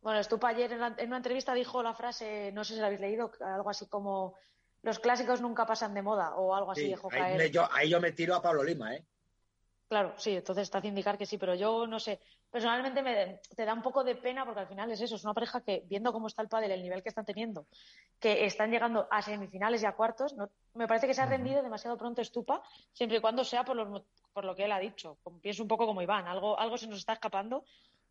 Bueno, Estupa ayer en, una entrevista dijo la frase, no sé si la habéis leído, algo así como los clásicos nunca pasan de moda o algo así ahí, yo, ahí yo me tiro a Pablo Lima, ¿eh? Claro, sí, entonces está haciendo indicar que sí, pero yo no sé. Personalmente me, te da un poco de pena porque al final es eso, es una pareja que, viendo cómo está el pádel, el nivel que están teniendo, que están llegando a semifinales y a cuartos, no, me parece que se ha rendido demasiado pronto Estupa, siempre y cuando sea por, por lo que él ha dicho. Pienso un poco como Iván, algo, algo se nos está escapando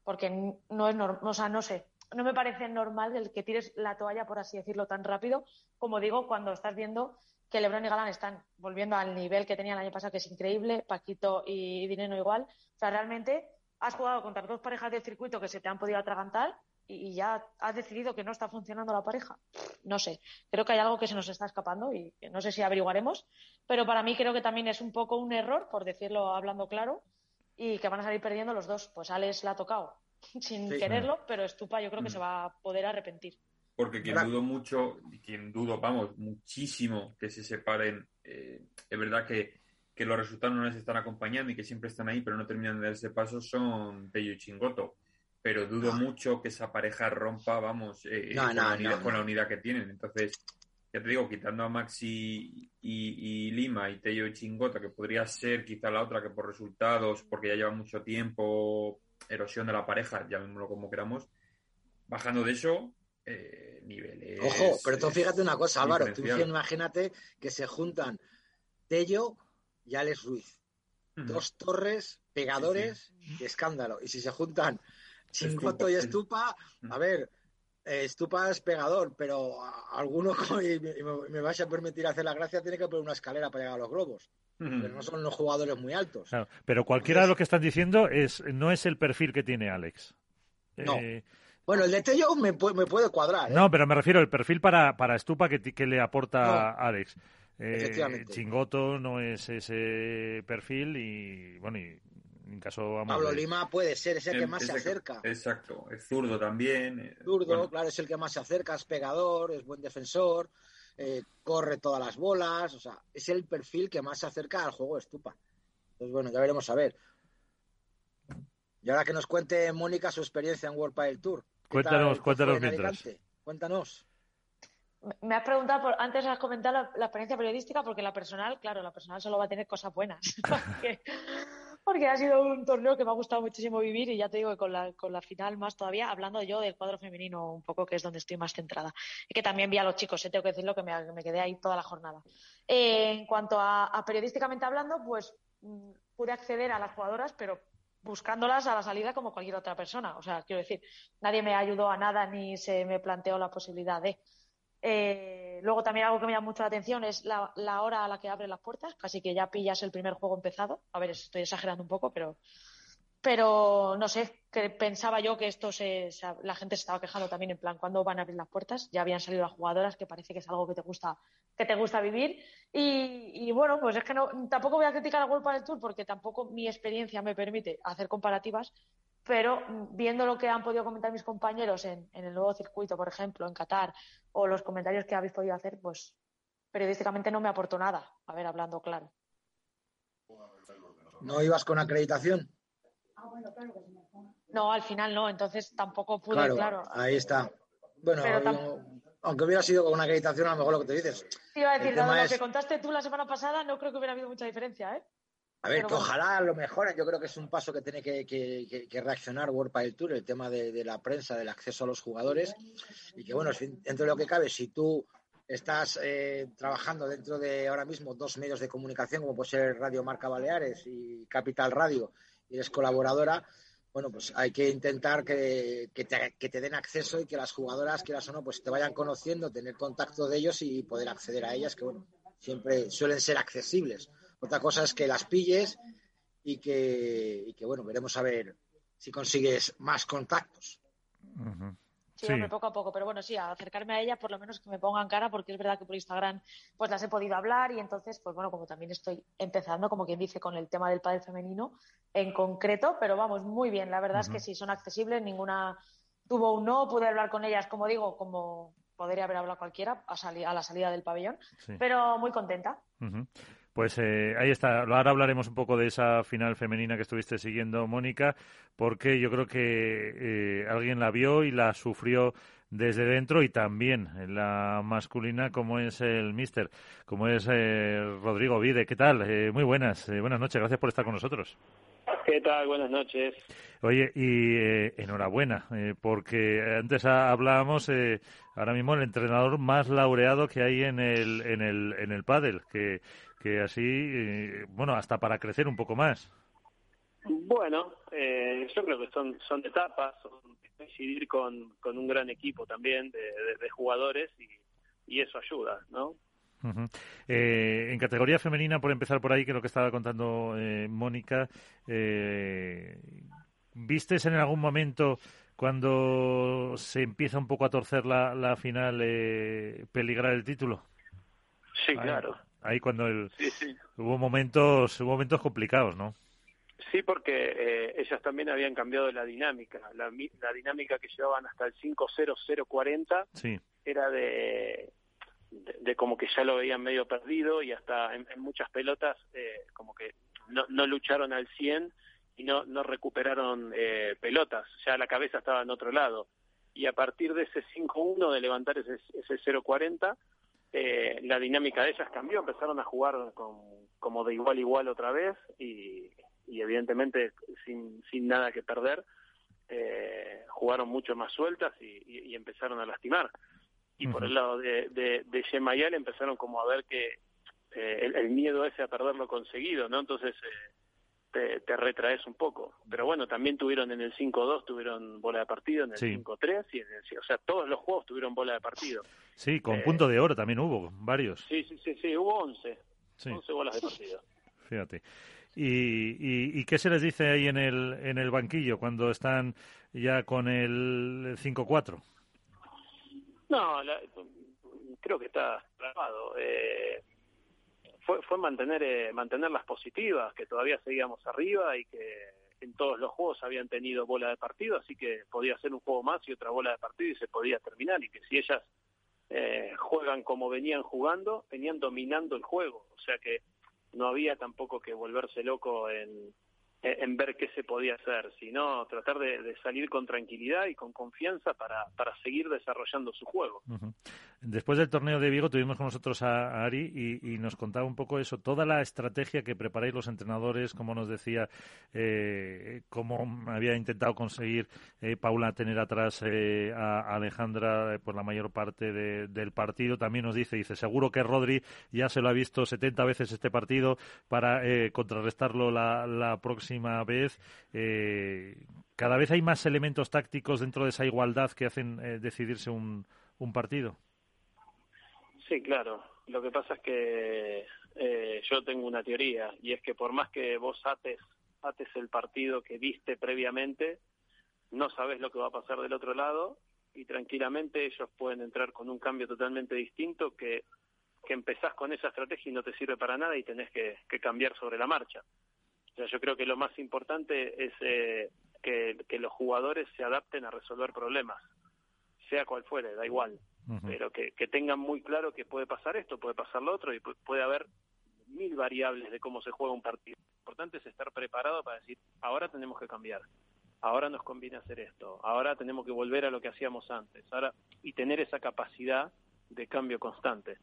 porque no es normal, o sea, no sé, no me parece normal el que tires la toalla, por así decirlo, tan rápido, como digo, cuando estás viendo que Lebron y Galán están volviendo al nivel que tenían el año pasado, que es increíble, Paquito y Dinero igual. O sea, realmente has jugado contra dos parejas del circuito que se te han podido atragantar y, ya has decidido que no está funcionando la pareja. No sé, creo que hay algo que se nos está escapando y no sé si averiguaremos, pero para mí creo que también es un poco un error, por decirlo hablando claro, y que van a salir perdiendo los dos. Pues Alex la ha tocado sin quererlo, pero Estupa yo creo que mm. se va a poder arrepentir. porque quien dudo mucho, quien dudo, vamos, muchísimo que se separen, eh, es verdad que, que, los resultados no les están acompañando y que siempre están ahí, pero no terminan de dar ese paso, son Tello y Chingoto. Pero dudo mucho que esa pareja rompa, vamos, eh, con, la unidad, que tienen. Entonces, ya te digo, quitando a Maxi y, Lima y Tello y Chingota, que podría ser quizá la otra que por resultados, porque ya lleva mucho tiempo, erosión de la pareja, llamémoslo como queramos, bajando de eso, eh, niveles. Ojo, pero tú fíjate una cosa, Álvaro, tú imagínate que se juntan Tello y Alex Ruiz. Dos torres pegadores de escándalo. Y si se juntan Chingoto y Estupa, a ver, eh, Estupa es pegador, pero alguno, y me, vais a permitir hacer la gracia, tiene que poner una escalera para llegar a los globos. Pero no son los jugadores muy altos. pero cualquiera de lo que están diciendo es no es el perfil que tiene Alex. No. Eh, bueno, el de Tello me, me puede cuadrar. ¿eh? No, pero me refiero al perfil para, para Estupa que, que le aporta Alex. Eh, Chingoto no es ese perfil y, bueno, y en caso... Pablo Lima puede ser, es el que más se acerca. Exacto, es zurdo también. Eh, zurdo, claro, es el que más se acerca, es pegador, es buen defensor, eh, corre todas las bolas, o sea, es el perfil que más se acerca al juego de Estupa. Entonces, bueno, ya veremos a ver. Y ahora que nos cuente Mónica su experiencia en World Padel Tour. Cuéntanos, cuéntanos mientras. Cuéntanos. Me has preguntado, antes has comentado la, experiencia periodística, porque la personal, claro, la personal solo va a tener cosas buenas. porque, ha sido un torneo que me ha gustado muchísimo vivir y ya te digo que con la, con la final más todavía, hablando yo del cuadro femenino un poco, que es donde estoy más centrada. Y que también vi a los chicos, eh, tengo que decirlo, que me, me quedé ahí toda la jornada. En cuanto a, a periodísticamente hablando, pues mm, pude acceder a las jugadoras, pero buscándolas a la salida como cualquier otra persona. O sea, quiero decir, nadie me ayudó a nada ni se me planteó la posibilidad de. Eh, luego también algo que me llama mucho la atención es la, hora a la que abren las puertas, casi que ya pillas el primer juego empezado. A ver, estoy exagerando un poco, pero pero no sé, pensaba yo que esto se, la gente se estaba quejando también en plan, ¿cuándo van a abrir las puertas? Ya habían salido las jugadoras, que parece que es algo que te gusta, que te gusta vivir. Y, bueno, pues es que no, tampoco voy a criticar a World del Tour porque tampoco mi experiencia me permite hacer comparativas, pero viendo lo que han podido comentar mis compañeros en, en el nuevo circuito, por ejemplo, en Qatar, o los comentarios que habéis podido hacer, pues periodísticamente no me aportó nada, a ver, hablando claro. ¿No ibas con acreditación? No, al final no, entonces tampoco pude, claro. Ahí está. Bueno, aunque hubiera sido con una acreditación, a lo mejor lo que te dices. iba a decir, lo que contaste tú la semana pasada, no creo que hubiera habido mucha diferencia, ¿eh? A ver, que ojalá lo mejoren. Yo creo que es un paso que tiene que, reaccionar World Padel Tour, el tema de, la prensa, del acceso a los jugadores. Y que, bueno, dentro de lo que cabe, si tú estás eh, trabajando dentro de ahora mismo dos medios de comunicación, como puede ser Radio Marca Baleares y Capital Radio, y eres colaboradora, bueno, pues hay que intentar que, te, den acceso y que las jugadoras, quieras o no, pues te vayan conociendo, tener contacto de ellos y poder acceder a ellas, que bueno, siempre suelen ser accesibles. Otra cosa es que las pilles y que, que bueno, veremos a ver si consigues más contactos. Sí, poco a poco, pero bueno, sí, a acercarme a ella, por lo menos que me pongan cara, porque es verdad que por Instagram pues las he podido hablar y entonces, pues bueno, como también estoy empezando, como quien dice, con el tema del padre femenino en concreto, pero vamos, muy bien, la verdad es que sí, son accesibles, ninguna tuvo un no, pude hablar con ellas, como digo, como podría haber hablado cualquiera a, la salida del pabellón, pero muy contenta. Pues eh, ahí está. Ahora hablaremos un poco de esa final femenina que estuviste siguiendo, Mónica, porque yo creo que eh, alguien la vio y la sufrió desde dentro y también la masculina como es el mister, como es eh, Rodrigo Vide. ¿Qué tal? muy buenas, buenas noches. Gracias por estar con nosotros. ¿Qué tal? Buenas noches. Oye, y enhorabuena, porque antes hablábamos, ahora mismo el entrenador más laureado que hay en el, en el, en el pádel, que que así, eh, bueno, hasta para crecer un poco más. Bueno, eh, yo creo que son, son etapas, son coincidir con, con un gran equipo también de, jugadores y, eso ayuda, ¿no? Eh, en categoría femenina, por empezar por ahí, que lo que estaba contando Mónica, eh, ¿vistes en algún momento cuando se empieza un poco a torcer la, la final peligrar el título? Sí, claro. Ahí cuando el, hubo momentos hubo momentos complicados, ¿no? Sí, porque eh, ellas también habían cambiado la dinámica. La, la dinámica que llevaban hasta el 5-0-0-40 sí. era de, de, como que ya lo veían medio perdido y hasta en, muchas pelotas eh, como que no, no, lucharon al 100 y no, no recuperaron eh, pelotas. Ya la cabeza estaba en otro lado. Y a partir de ese 5-1, de levantar ese, ese 0-40, eh, la dinámica de ellas cambió. Empezaron a jugar con, como de igual a igual otra vez y, y evidentemente sin, sin nada que perder, eh, jugaron mucho más sueltas y, y, empezaron a lastimar. Y por el lado de, de, de Yemayal empezaron como a ver que eh, el, el, miedo ese a perder lo conseguido, ¿no? Entonces eh, te, te, retraes un poco. Pero bueno, también tuvieron en el 5-2, tuvieron bola de partido, en el 5-3, y en el, o sea, todos los juegos tuvieron bola de partido. Sí, con punto de oro también hubo, varios. Sí, sí, sí, sí hubo 11. 11 bolas de partido. Fíjate. ¿Y, y, qué se les dice ahí en el, en el banquillo cuando están ya con el 5-4? No, creo que está grabado. Eh, fue, fue mantener, eh, mantenerlas positivas, que todavía seguíamos arriba y que en todos los juegos habían tenido bola de partido, así que podía ser un juego más y otra bola de partido y se podía terminar. Y que si ellas eh, juegan como venían jugando, venían dominando el juego. O sea que no había tampoco que volverse loco en, en ver qué se podía hacer, sino tratar de, salir con tranquilidad y con confianza para, para seguir desarrollando su juego. Después del torneo de Vigo tuvimos con nosotros a, Ari y, nos contaba un poco eso, toda la estrategia que preparáis los entrenadores, como nos decía, eh, cómo había intentado conseguir eh, Paula tener atrás eh, a Alejandra por la mayor parte del partido. También nos dice, dice, seguro que Rodri ya se lo ha visto 70 veces este partido para contrarrestarlo la, la próxima vez. Eh, cada vez hay más elementos tácticos dentro de esa igualdad que hacen eh, decidirse un, partido. Sí, claro. Lo que pasa es que eh, yo tengo una teoría y es que por más que vos ates, el partido que viste previamente, no sabes lo que va a pasar del otro lado y tranquilamente ellos pueden entrar con un cambio totalmente distinto que, que empezás con esa estrategia y no te sirve para nada y tenés que cambiar sobre la marcha yo creo que lo más importante es eh, que, los jugadores se adapten a resolver problemas, sea cual fuere, da igual, pero que, tengan muy claro que puede pasar esto, puede pasar lo otro y puede haber mil variables de cómo se juega un partido. Lo importante es estar preparado para decir, ahora tenemos que cambiar, ahora nos conviene hacer esto, ahora tenemos que volver a lo que hacíamos antes, ahora y tener esa capacidad de cambio constante.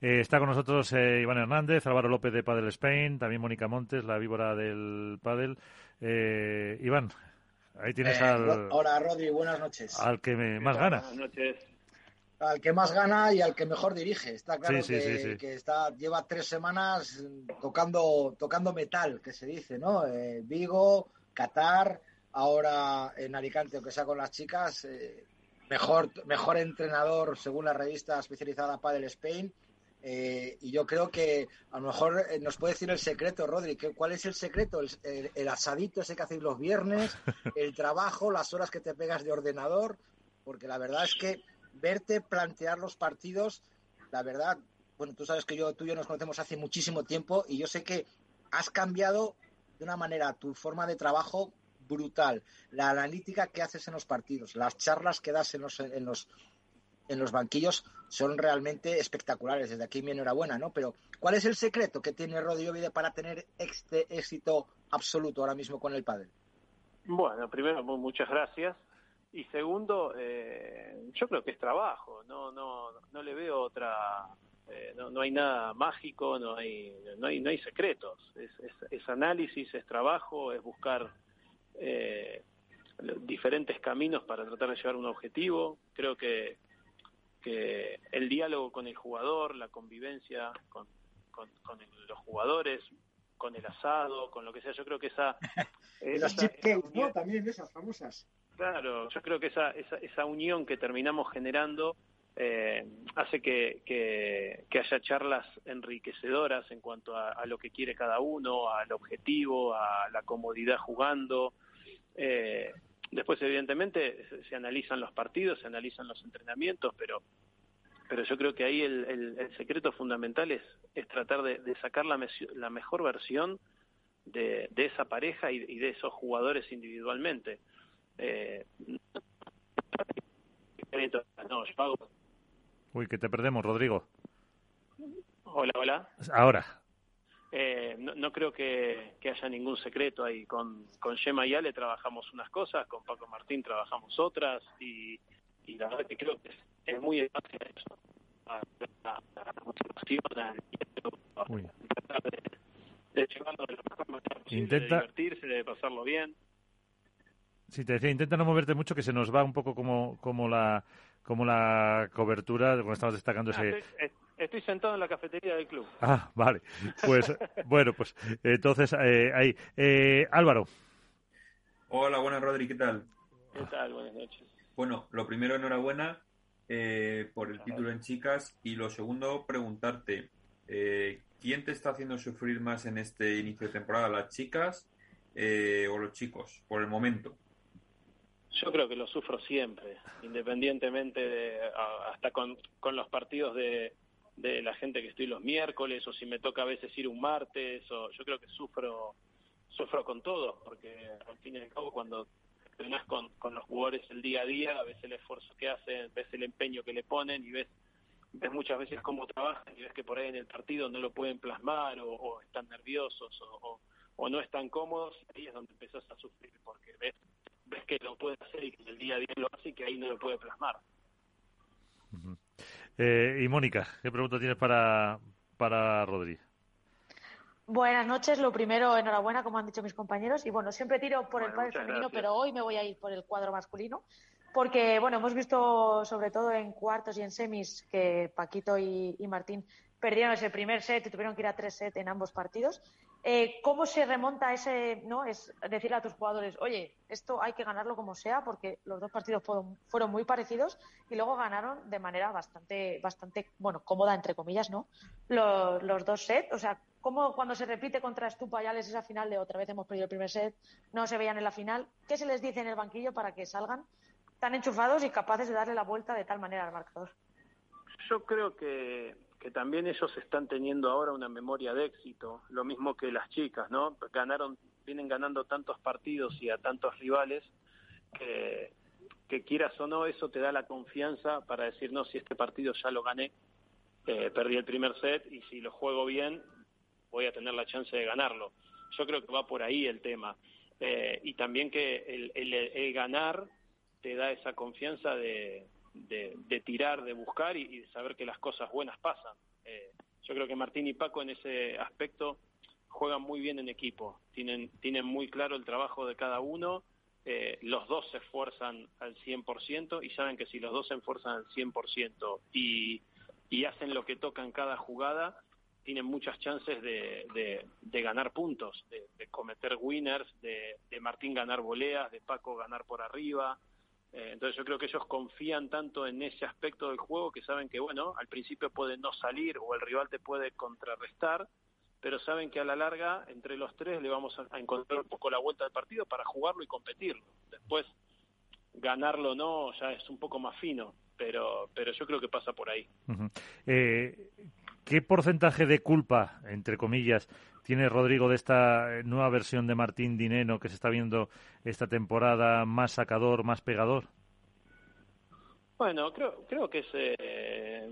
Eh, está con nosotros eh, Iván Hernández, Álvaro López de Padel Spain, también Mónica Montes, la víbora del Padel. Eh, Iván, ahí tienes al. Hola, Rodri, buenas noches. Al que más gana. Buenas noches. Al que más gana y al que mejor dirige. Está claro que, está, lleva tres semanas tocando, tocando metal, que se dice, ¿no? Vigo, Qatar, ahora en Alicante, aunque sea con las chicas, mejor, mejor entrenador según la revista especializada Padel Spain. Eh, y yo creo que a lo mejor eh, nos puede decir el secreto, Rodri. ¿Cuál es el secreto? El, asadito ese que hacéis los viernes, el trabajo, las horas que te pegas de ordenador. Porque la verdad es que verte plantear los partidos, la verdad, bueno, tú sabes que yo, tú y yo nos conocemos hace muchísimo tiempo y yo sé que has cambiado de una manera tu forma de trabajo brutal. La analítica que haces en los partidos, las charlas que das en los, en los, en los banquillos son realmente espectaculares. Desde aquí mi enhorabuena, ¿no? Pero, ¿cuál es el secreto que tiene Rodrigo Vide para tener este éxito absoluto ahora mismo con el pádel? Bueno, primero, muchas gracias. Y segundo, eh, yo creo que es trabajo. No, no, no le veo otra. Eh, no, no hay nada mágico, no hay, no hay, no hay secretos. Es, es, es análisis, es trabajo, es buscar eh, diferentes caminos para tratar de llevar un objetivo. Creo que, que el diálogo con el jugador, la convivencia con, con, los jugadores, con el asado, con lo que sea, yo creo que esa... Las chip ¿no? También esas famosas. Claro, yo creo que esa, esa, esa unión que terminamos generando eh, hace que, que, que, haya charlas enriquecedoras en cuanto a, a, lo que quiere cada uno, al objetivo, a la comodidad jugando, eh, después, evidentemente, se, analizan los partidos, se analizan los entrenamientos, pero, pero yo creo que ahí el, secreto fundamental es, es tratar de, sacar la, la mejor versión de, esa pareja y, de esos jugadores individualmente. Eh, no, Uy, que te perdemos, Rodrigo. Hola, hola. Ahora. Eh, no, creo que, haya ningún secreto ahí. Con, con Gemma y Ale trabajamos unas cosas, con Paco Martín trabajamos otras y, la verdad que creo que es, muy fácil eso. La, la, de, llevarlo de lo mejor intenta... de divertirse, de pasarlo bien. Sí, te decía, intenta no moverte mucho, que se nos va un poco como, como la como la cobertura cuando estamos destacando ah, ese... Estoy, sentado en la cafetería del club. Ah, vale. Pues bueno, pues entonces eh, ahí. Eh, Álvaro. Hola, buenas Rodri, ¿qué tal? ¿Qué tal? Buenas noches. Bueno, lo primero, enhorabuena eh, por el título en chicas y lo segundo, preguntarte, eh, ¿quién te está haciendo sufrir más en este inicio de temporada, las chicas o los chicos, por el momento? Yo creo que lo sufro siempre, independientemente de, hasta con, con los partidos de, de la gente que estoy los miércoles o si me toca a veces ir un martes o yo creo que sufro sufro con todo porque al fin y al cabo cuando entrenás con, con los jugadores el día a día ves el esfuerzo que hacen ves el empeño que le ponen y ves ves muchas veces cómo trabajan y ves que por ahí en el partido no lo pueden plasmar o, están nerviosos o, o, no están cómodos ahí es donde empezás a sufrir porque ves ves que lo puede hacer y que el día a día lo hace y que ahí no lo puede plasmar. Eh, y Mónica, ¿qué pregunta tienes para, para Rodri? Buenas noches. Lo primero, enhorabuena, como han dicho mis compañeros. Y bueno, siempre tiro por el cuadro femenino, pero hoy me voy a ir por el cuadro masculino. Porque, bueno, hemos visto sobre todo en cuartos y en semis que Paquito y Martín perdieron ese primer set y tuvieron que ir a tres sets en ambos partidos. Eh, ¿Cómo se remonta ese, no? Es decirle a tus jugadores, oye, esto hay que ganarlo como sea, porque los dos partidos fueron, muy parecidos y luego ganaron de manera bastante, bastante, bueno, cómoda, entre comillas, ¿no? Los, los dos sets, o sea, ¿cómo cuando se repite contra Estupayales esa final de otra vez hemos perdido el primer set, no se veían en la final? ¿Qué se les dice en el banquillo para que salgan tan enchufados y capaces de darle la vuelta de tal manera al marcador? Yo creo que que también ellos están teniendo ahora una memoria de éxito, lo mismo que las chicas, ¿no? Ganaron, vienen ganando tantos partidos y a tantos rivales que, que quieras o no, eso te da la confianza para decir, no, si este partido ya lo gané, eh, perdí el primer set y si lo juego bien, voy a tener la chance de ganarlo. Yo creo que va por ahí el tema. Eh, y también que el, el ganar te da esa confianza de, de, tirar, de buscar y, de saber que las cosas buenas pasan. Eh, yo creo que Martín y Paco en ese aspecto juegan muy bien en equipo, tienen, muy claro el trabajo de cada uno, eh, los dos se esfuerzan al 100% y saben que si los dos se esfuerzan al 100% y, y hacen lo que toca en cada jugada, tienen muchas chances de, de, ganar puntos, de, de cometer winners, de, de Martín ganar voleas, de Paco ganar por arriba, eh, entonces yo creo que ellos confían tanto en ese aspecto del juego que saben que, bueno, al principio puede no salir o el rival te puede contrarrestar, pero saben que a la larga, entre los tres, le vamos a, encontrar un poco la vuelta del partido para jugarlo y competirlo. Después, ganarlo o no, ya es un poco más fino, pero, pero yo creo que pasa por ahí. eh, ¿Qué porcentaje de culpa, entre comillas, tiene Rodrigo de esta nueva versión de Martín Dineno que se está viendo esta temporada más sacador, más pegador? Bueno, creo, creo que es, eh,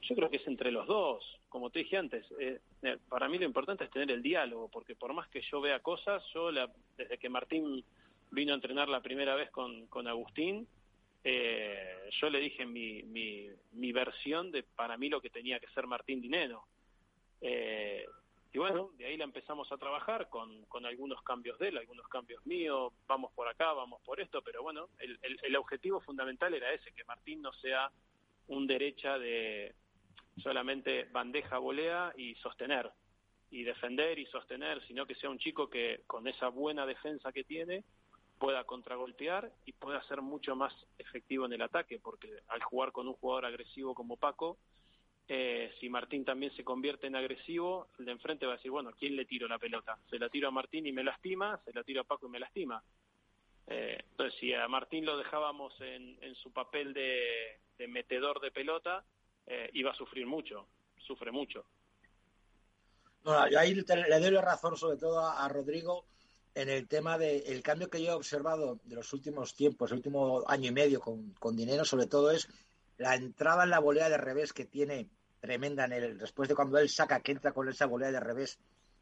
yo creo que es entre los dos. Como te dije antes, eh, eh, para mí lo importante es tener el diálogo, porque por más que yo vea cosas, yo desde que Martín vino a entrenar la primera vez con, con Agustín, eh, yo le dije mi, mi, mi, versión de para mí lo que tenía que ser Martín Dineno. Eh, y bueno, de ahí la empezamos a trabajar con, con algunos cambios de él, algunos cambios míos, vamos por acá, vamos por esto, pero bueno, el, el, el objetivo fundamental era ese, que Martín no sea un derecha de solamente bandeja, volea y sostener, y defender y sostener, sino que sea un chico que con esa buena defensa que tiene, pueda contragolpear y pueda ser mucho más efectivo en el ataque, porque al jugar con un jugador agresivo como Paco, eh, si Martín también se convierte en agresivo, el de enfrente va a decir, bueno, ¿quién le tiro la pelota? Se la tiro a Martín y me lastima, se la tiro a Paco y me lastima. Eh, entonces, si a Martín lo dejábamos en, en su papel de, de, metedor de pelota, eh, iba a sufrir mucho, sufre mucho. Bueno, ahí le doy la razón sobre todo a, Rodrigo en el tema del cambio que yo he observado de los últimos tiempos, el último año y medio con dinero, sobre todo es la entrada en la volea de revés que tiene tremenda en el, después de cuando él saca que entra con esa volea de revés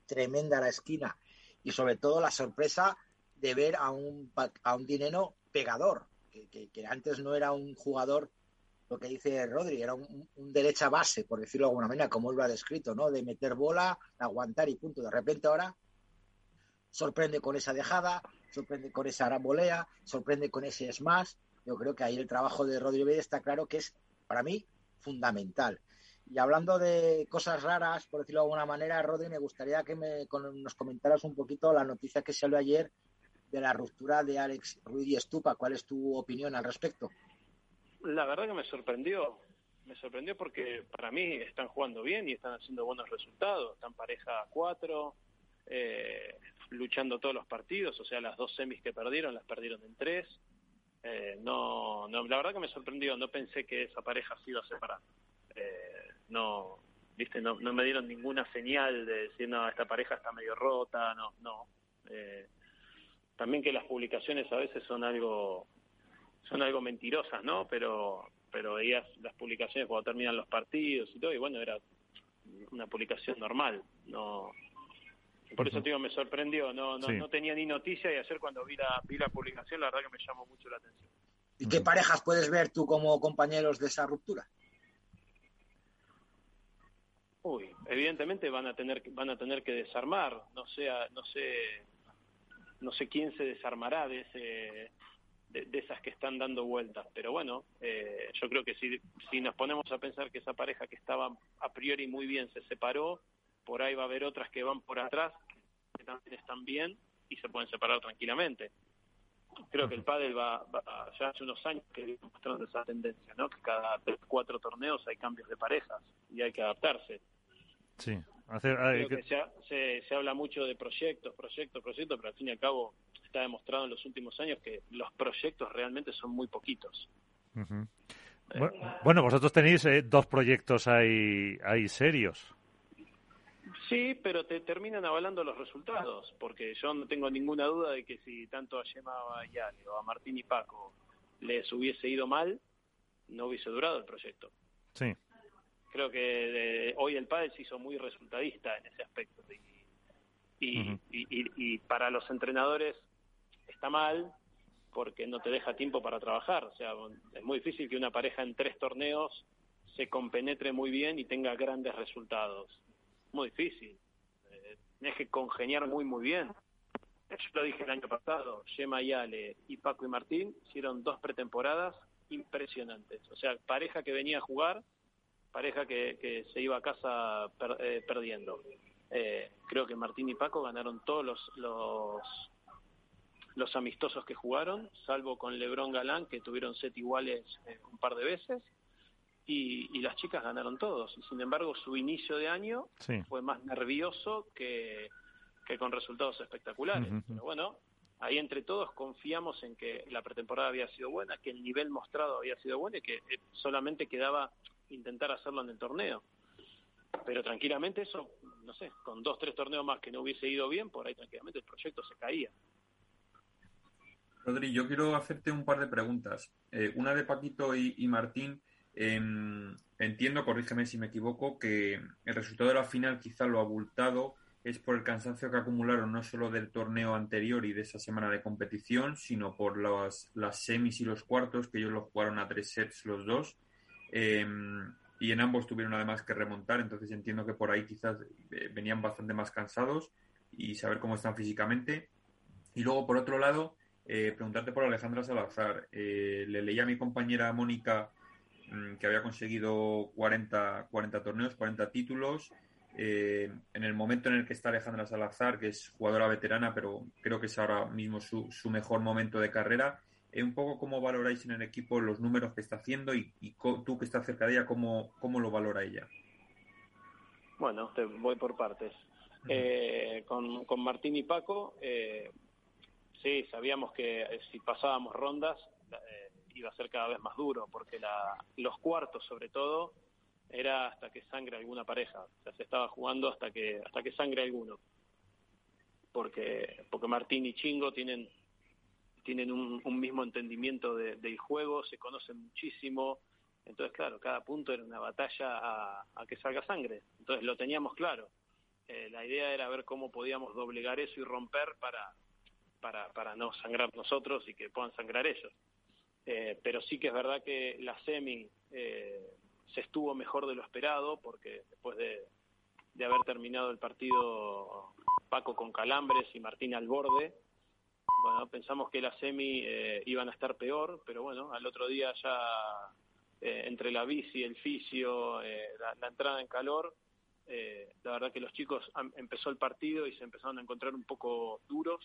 tremenda a la esquina y sobre todo la sorpresa de ver a un, a un dinero pegador, que, que, antes no era un jugador, lo que dice Rodri, era un, derecha base, por decirlo de alguna manera, como él lo ha descrito, ¿no? De meter bola, aguantar y punto. De repente ahora sorprende con esa dejada, sorprende con esa volea, sorprende con ese smash. Yo creo que ahí el trabajo de Rodri está claro que es, para mí, fundamental. Y hablando de cosas raras, por decirlo de alguna manera, Rodri, me gustaría que me, nos comentaras un poquito la noticia que salió ayer de la ruptura de Alex Ruiz y Estupa. ¿Cuál es tu opinión al respecto? La verdad que me sorprendió. Me sorprendió porque para mí están jugando bien y están haciendo buenos resultados. Están pareja cuatro, eh, luchando todos los partidos. O sea, las dos semis que perdieron las perdieron en tres. Eh, no, no, la verdad que me sorprendió. No pensé que esa pareja se iba a separar. Eh, no, viste, no, no me dieron ninguna señal de decir, no, esta pareja está medio rota, no, no. Eh, también que las publicaciones a veces son algo son algo mentirosas, ¿no? Pero pero veías las publicaciones cuando terminan los partidos y todo y bueno, era una publicación normal, no por eso digo me sorprendió, no no, no tenía ni noticia y ayer cuando vi la vi la publicación la verdad que me llamó mucho la atención. ¿Y qué parejas puedes ver tú como compañeros de esa ruptura? Uy, evidentemente van a tener van a tener que desarmar, no sé, no sé no sé quién se desarmará de ese de, esas que están dando vueltas, pero bueno, eh, yo creo que si, si nos ponemos a pensar que esa pareja que estaba a priori muy bien se separó, por ahí va a haber otras que van por atrás que también están bien y se pueden separar tranquilamente. Creo que el pádel va, ya hace unos años que viene mostrando esa tendencia, ¿no? Que cada tres, cuatro torneos hay cambios de parejas y hay que adaptarse. Sí. se, se, habla mucho de proyectos, proyectos, proyectos, pero al fin y al cabo está demostrado en los últimos años que los proyectos realmente son muy poquitos. Eh, bueno, vosotros tenéis eh, dos proyectos ahí, ahí serios. Sí, pero te terminan avalando los resultados, porque yo no tengo ninguna duda de que si tanto a Yema Yale o a Martín y Paco les hubiese ido mal, no hubiese durado el proyecto. Sí. Creo que hoy el pádel se hizo muy resultadista en ese aspecto y, y, para los entrenadores está mal porque no te deja tiempo para trabajar. O sea es muy difícil que una pareja en tres torneos se compenetre muy bien y tenga grandes resultados muy difícil. Eh, tienes que congeniar muy muy bien. Yo lo dije el año pasado Gemma Yale y Paco y Martín hicieron dos pretemporadas impresionantes. O sea pareja que venía a jugar pareja que, se iba a casa eh, perdiendo. Eh, creo que Martín y Paco ganaron todos los, los, amistosos que jugaron, salvo con Lebrón Galán, que tuvieron set iguales eh, un par de veces, y, las chicas ganaron todos. Y sin embargo, su inicio de año fue más nervioso que, con resultados espectaculares. Pero bueno, ahí entre todos confiamos en que la pretemporada había sido buena, que el nivel mostrado había sido bueno y que solamente quedaba intentar hacerlo en el torneo. Pero tranquilamente eso, no sé, con dos, tres torneos más que no hubiese ido bien, por ahí tranquilamente el proyecto se caía. Rodri, yo quiero hacerte un par de preguntas. Eh, una de Paquito y, Martín. Em, entiendo, corrígeme si me equivoco, que el resultado de la final quizá lo abultado es por el cansancio que acumularon no solo del torneo anterior y de esa semana de competición, sino por las, las semis y los cuartos, que ellos lo jugaron a tres sets los dos. Em, y en ambos tuvieron además que remontar, entonces entiendo que por ahí quizás eh, venían bastante más cansados y saber cómo están físicamente. Y luego, por otro lado, eh, preguntarte por Alejandra Salazar. Eh, le leía a mi compañera Mónica que había conseguido 40, 40 torneos, 40 títulos. en el momento en el que está Alejandra Salazar, que es jugadora veterana, pero creo que es ahora mismo su, su mejor momento de carrera, eh, un poco cómo valoráis en el equipo los números que está haciendo y, tú que estás cerca de ella, cómo, cómo lo valora ella. Bueno, te voy por partes. Eh, con, con, Martín y Paco, eh, sí, sabíamos que si pasábamos rondas iba a ser cada vez más duro, porque la, los cuartos sobre todo era hasta que sangre alguna pareja, o sea, se estaba jugando hasta que hasta que sangre alguno. Porque porque Martín y Chingo tienen tienen un, mismo entendimiento del juego, se conocen muchísimo, entonces claro, cada punto era una batalla a, que salga sangre, entonces lo teníamos claro. Eh, la idea era ver cómo podíamos doblegar eso y romper para, para, para no sangrar nosotros y que puedan sangrar ellos. Eh, pero sí que es verdad que la semi eh, se estuvo mejor de lo esperado, porque después de, haber terminado el partido Paco con calambres y Martín al borde, bueno, pensamos que la semi eh, iban a estar peor, pero bueno, al otro día ya entre la bici, el fisio, la, entrada en calor, la verdad que los chicos empezó el partido y se empezaron a encontrar un poco duros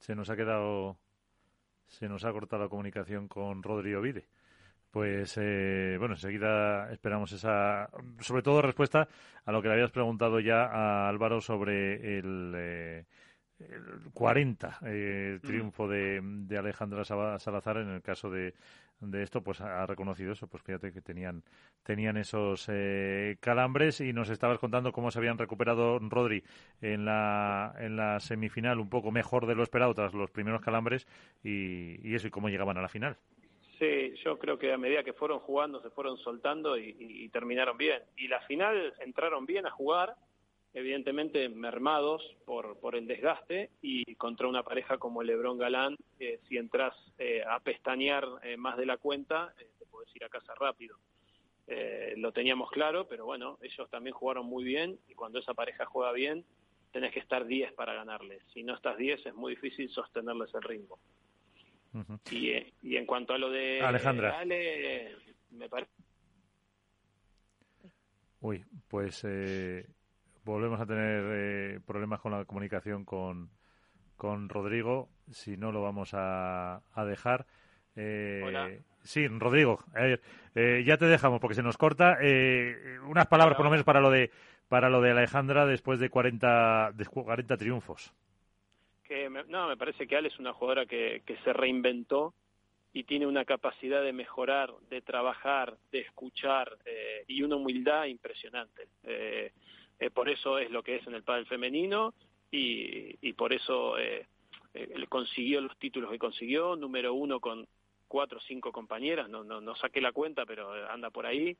se nos ha quedado, se nos ha cortado la comunicación con Rodrigo Vide. Pues eh, bueno, enseguida esperamos esa, sobre todo respuesta a lo que le habías preguntado ya a Álvaro sobre el, eh, el 40 eh, triunfo de, de, Alejandra Salazar en el caso de, de esto pues ha reconocido eso pues fíjate que tenían tenían esos eh, calambres y nos estabas contando cómo se habían recuperado Rodri en la en la semifinal un poco mejor de lo esperado tras los primeros calambres y, y eso y cómo llegaban a la final Sí, yo creo que a medida que fueron jugando se fueron soltando y, y terminaron bien. Y la final entraron bien a jugar, evidentemente mermados por, por el desgaste y contra una pareja como Lebrón Galán, eh, si entras eh, a pestañear eh, más de la cuenta, te puedes ir a casa rápido. lo teníamos claro, pero bueno, ellos también jugaron muy bien y cuando esa pareja juega bien, tenés que estar 10 para ganarles. Si no estás 10 es muy difícil sostenerles el ritmo. y, y, en cuanto a lo de Alejandra. Ale, me parece... Uy, pues volvemos a tener eh, problemas con la comunicación con, con Rodrigo. Si no, lo vamos a, a dejar. Eh, sí, Rodrigo, eh, ya te dejamos porque se nos corta. Eh, unas palabras, por lo menos, para lo de para lo de Alejandra después de 40, de 40 triunfos. Que no, me parece que Ale es una jugadora que, que se reinventó y tiene una capacidad de mejorar, de trabajar, de escuchar y una humildad impresionante. Eh, eh, por eso es lo que es en el pádel femenino y, y por eso eh, eh, consiguió los títulos que consiguió, número uno con cuatro o cinco compañeras, no, no, saqué la cuenta, pero anda por ahí.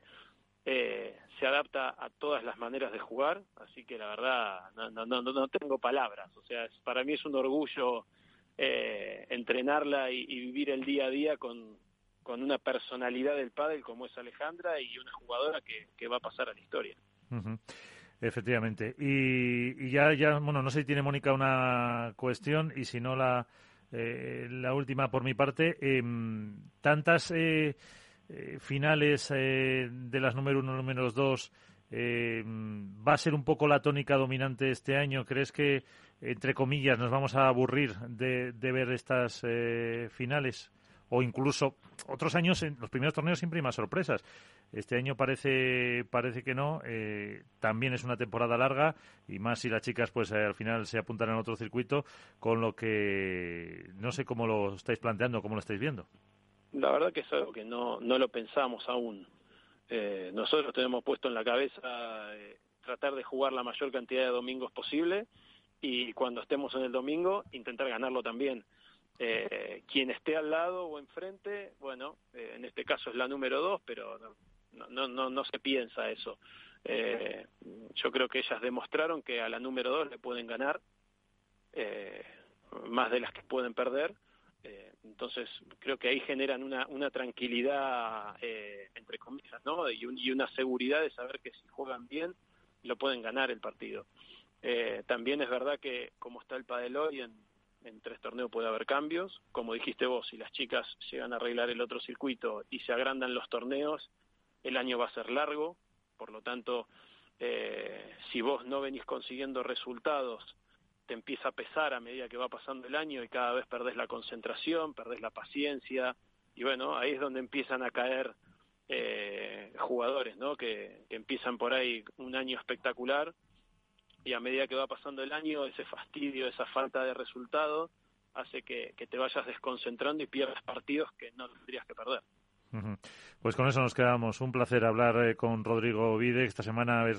Eh, se adapta a todas las maneras de jugar, así que la verdad no, no, no, no tengo palabras. O sea, para mí es un orgullo eh, entrenarla y, vivir el día a día con, con una personalidad del pádel como es Alejandra y una jugadora que, que va a pasar a la historia. Efectivamente. Y, ya, ya, bueno, no sé si tiene Mónica una cuestión y si no la, eh, la última por mi parte. Em, tantas eh, eh, finales de las número uno, número dos, em, ¿va a ser un poco la tónica dominante este año? ¿Crees que, entre comillas, nos vamos a aburrir de, de ver estas finales? O incluso otros años en los primeros torneos siempre hay más sorpresas. Este año parece parece que no. Eh, también es una temporada larga y más si las chicas pues al final se apuntan en otro circuito, con lo que no sé cómo lo estáis planteando, cómo lo estáis viendo. La verdad que es algo que no no lo pensamos aún. Eh, nosotros tenemos puesto en la cabeza eh, tratar de jugar la mayor cantidad de domingos posible y cuando estemos en el domingo intentar ganarlo también eh, quien esté al lado o enfrente, bueno, eh, en este caso es la número dos, pero no, no, no, no se piensa eso. Eh, yo creo que ellas demostraron que a la número dos le pueden ganar eh, más de las que pueden perder. Eh, entonces creo que ahí generan una, una tranquilidad, entre comillas, ¿no? Y, y, una seguridad de saber que si juegan bien, lo pueden ganar el partido. Eh, también es verdad que como está el padel hoy en, en tres torneos puede haber cambios. Como dijiste vos, si las chicas llegan a arreglar el otro circuito y se agrandan los torneos, el año va a ser largo. Por lo tanto, eh, si vos no venís consiguiendo resultados, te empieza a pesar a medida que va pasando el año y cada vez perdés la concentración, perdés la paciencia. Y bueno, ahí es donde empiezan a caer eh, jugadores, ¿no? Que, que empiezan por ahí un año espectacular y a medida que va pasando el año, ese fastidio, esa falta de resultado, hace que, te vayas desconcentrando y pierdas partidos que no tendrías que perder. Pues con eso nos quedamos. Un placer hablar eh, con Rodrigo Vide. Esta semana, a ver,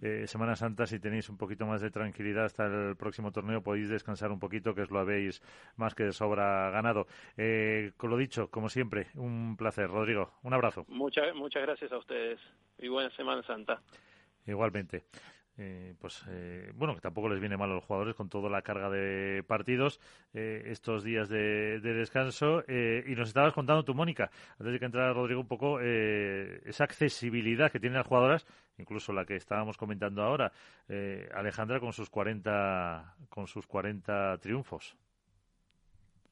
eh, Semana Santa, si tenéis un poquito más de tranquilidad hasta el próximo torneo, podéis descansar un poquito, que os lo habéis más que de sobra ganado. Eh, con lo dicho, como siempre, un placer. Rodrigo, un abrazo. Muchas, muchas gracias a ustedes y buena Semana Santa. Igualmente. Eh, pues eh, bueno, que tampoco les viene mal a los jugadores con toda la carga de partidos eh, estos días de, descanso. y nos estabas contando tú, Mónica, antes de que entrara Rodrigo, un poco esa accesibilidad que tienen las jugadoras, incluso la que estábamos comentando ahora, Alejandra con sus 40, con sus 40 triunfos.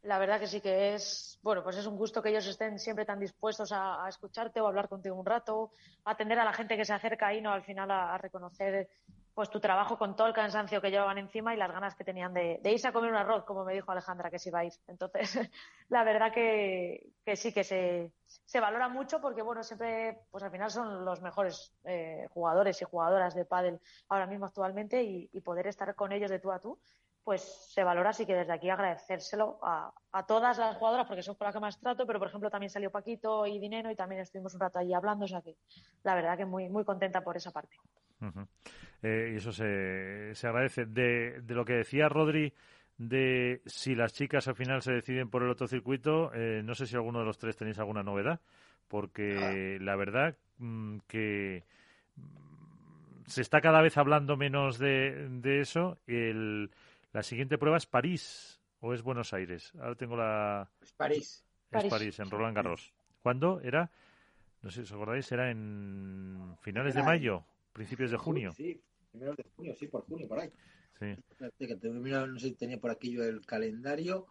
La verdad que sí que es, bueno, pues es un gusto que ellos estén siempre tan dispuestos a, escucharte o a hablar contigo un rato, a atender a la gente que se acerca ahí, ¿no? Al final a, reconocer pues tu trabajo con todo el cansancio que llevaban encima y las ganas que tenían de, irse a comer un arroz, como me dijo Alejandra que se iba a ir. Entonces, la verdad que, sí que se, se, valora mucho porque, bueno, siempre, pues al final son los mejores eh, jugadores y jugadoras de pádel ahora mismo actualmente y, y poder estar con ellos de tú a tú pues se valora, así que desde aquí agradecérselo a, todas las jugadoras, porque son con las que más trato, pero por ejemplo también salió Paquito y Dinero y también estuvimos un rato allí hablando, o sea que la verdad que muy, muy contenta por esa parte. Eh, y eso se, se agradece. De, de, lo que decía Rodri, de si las chicas al final se deciden por el otro circuito, eh, no sé si alguno de los tres tenéis alguna novedad, porque la verdad mm, que mm, se está cada vez hablando menos de, de eso. El, la siguiente prueba es París o es Buenos Aires. Ahora tengo la. Es París. Es París, en Roland Garros. ¿Cuándo era? No sé si os acordáis, era en finales de mayo, principios de junio. Sí, primeros de junio, sí, por junio, por ahí. Sí. no sé si tenía por aquí yo el calendario,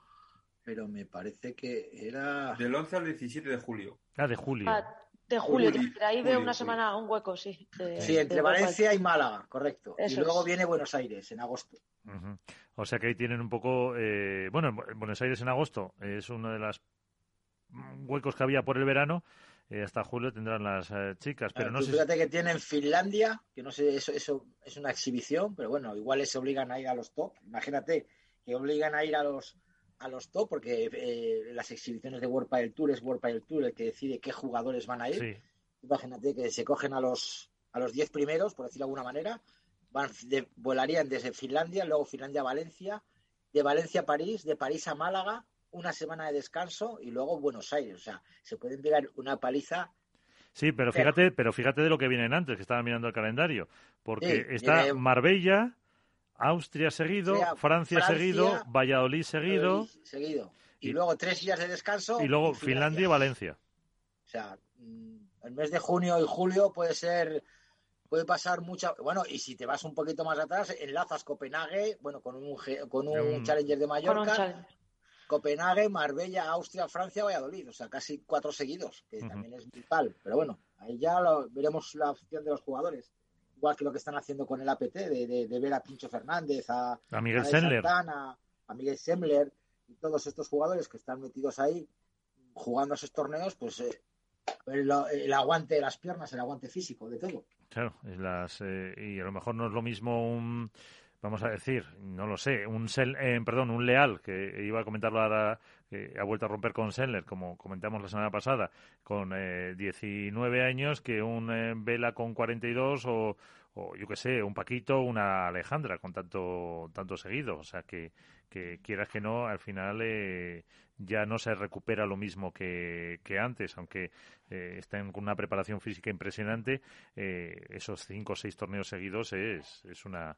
pero me parece que era. Del 11 al 17 de julio. Ah, de julio. Ah, de julio, ahí veo una semana, un hueco, sí. sí, entre Valencia y Málaga, correcto. y luego viene Buenos Aires en agosto. O sea que ahí tienen un poco. Eh, bueno, Buenos Aires en agosto es uno de los huecos que había por el verano. Eh, hasta julio tendrán las eh, chicas, pero no sé. Fíjate que tienen Finlandia, que no sé, eso, eso es una exhibición, pero bueno, igual les obligan a ir a los top. Imagínate que obligan a ir a los a los top, porque eh, las exhibiciones de World del Tour es World del Tour el que decide qué jugadores van a ir. Imagínate que se cogen a los a los 10 primeros, por decirlo de alguna manera, van volarían desde Finlandia, luego Finlandia a Valencia, de Valencia a París, de París a Málaga, una semana de descanso y luego Buenos Aires. O sea, se pueden pegar una paliza. Sí, pero fíjate, pero fíjate de lo que vienen antes, que estaba mirando el calendario, porque está Marbella, Austria seguido, Francia, seguido, Valladolid seguido. seguido. Y, luego tres días de descanso. Y luego Finlandia. y Valencia. O sea, mm, el mes de junio y julio puede ser, puede pasar mucha. Bueno, y si te vas un poquito más atrás, enlazas Copenhague, bueno, con un, con un, Challenger de Mallorca. Copenhague, Marbella, Austria, Francia, Valladolid. O sea, casi cuatro seguidos, que también es vital. Pero bueno, ahí ya veremos la opción de los jugadores igual que lo que están haciendo con el APT, de, ver a Pincho Fernández, a, Miguel Sendler, a Miguel Sembler y todos estos jugadores que están metidos ahí jugando esos torneos, pues eh, el, aguante de las piernas, el aguante físico, de todo. Claro, eh, y a lo mejor no es lo mismo un vamos a decir, no lo sé, un eh, perdón, un Leal, que iba a comentarlo ahora, ha vuelto a romper con Sendler, como comentamos la semana pasada, con eh, 19 años, que un eh, Vela con 42 o, o yo qué sé, un Paquito, una Alejandra con tanto, tanto seguido. O sea, que, que quieras que no, al final eh, ya no se recupera lo mismo que, que antes, aunque eh, estén con una preparación física impresionante, eh, esos cinco o seis torneos seguidos es, es, una,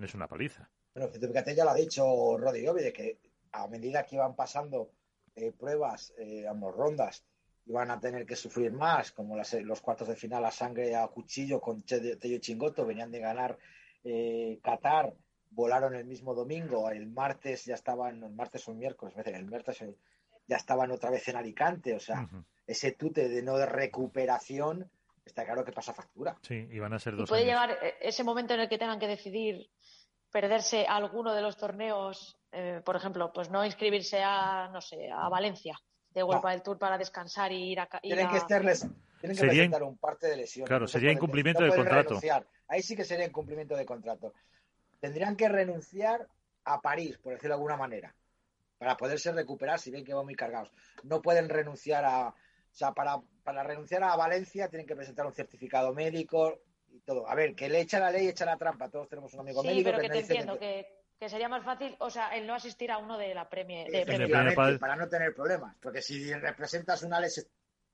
es una paliza. Bueno, fíjate, ya lo ha dicho Rodrigo, de que a medida que iban pasando eh, pruebas, eh, ambos rondas, iban a tener que sufrir más, como los cuartos de final a sangre a cuchillo con Tello Chingoto, venían de ganar eh, Qatar, volaron el mismo domingo, el martes ya estaban, el martes o el miércoles, el martes ya estaban otra vez en Alicante, o sea, ese tute de no de recuperación, está claro que pasa factura. Sí, y van a ser dos. Y puede llegar eh, ese momento en el que tengan que decidir perderse alguno de los torneos, eh, por ejemplo, pues no inscribirse a, no sé, a Valencia de World del Tour para descansar y ir a. tienen que estarles, tienen que presentar un parte de lesión. Claro, sería incumplimiento de contrato. Ahí sí que sería incumplimiento de contrato. Tendrían que renunciar a París, por decirlo de alguna manera, para poderse recuperar si ven que van muy cargados. No pueden renunciar a, O sea, para, para renunciar a Valencia tienen que presentar un certificado médico y todo. A ver, que le echa la ley, echa la trampa. Todos tenemos un amigo sí, médico pero que que te entiendo, que, que sería más fácil, o sea, el no asistir a uno de la premie. De Padel. para no tener problemas. Porque si representas una, les-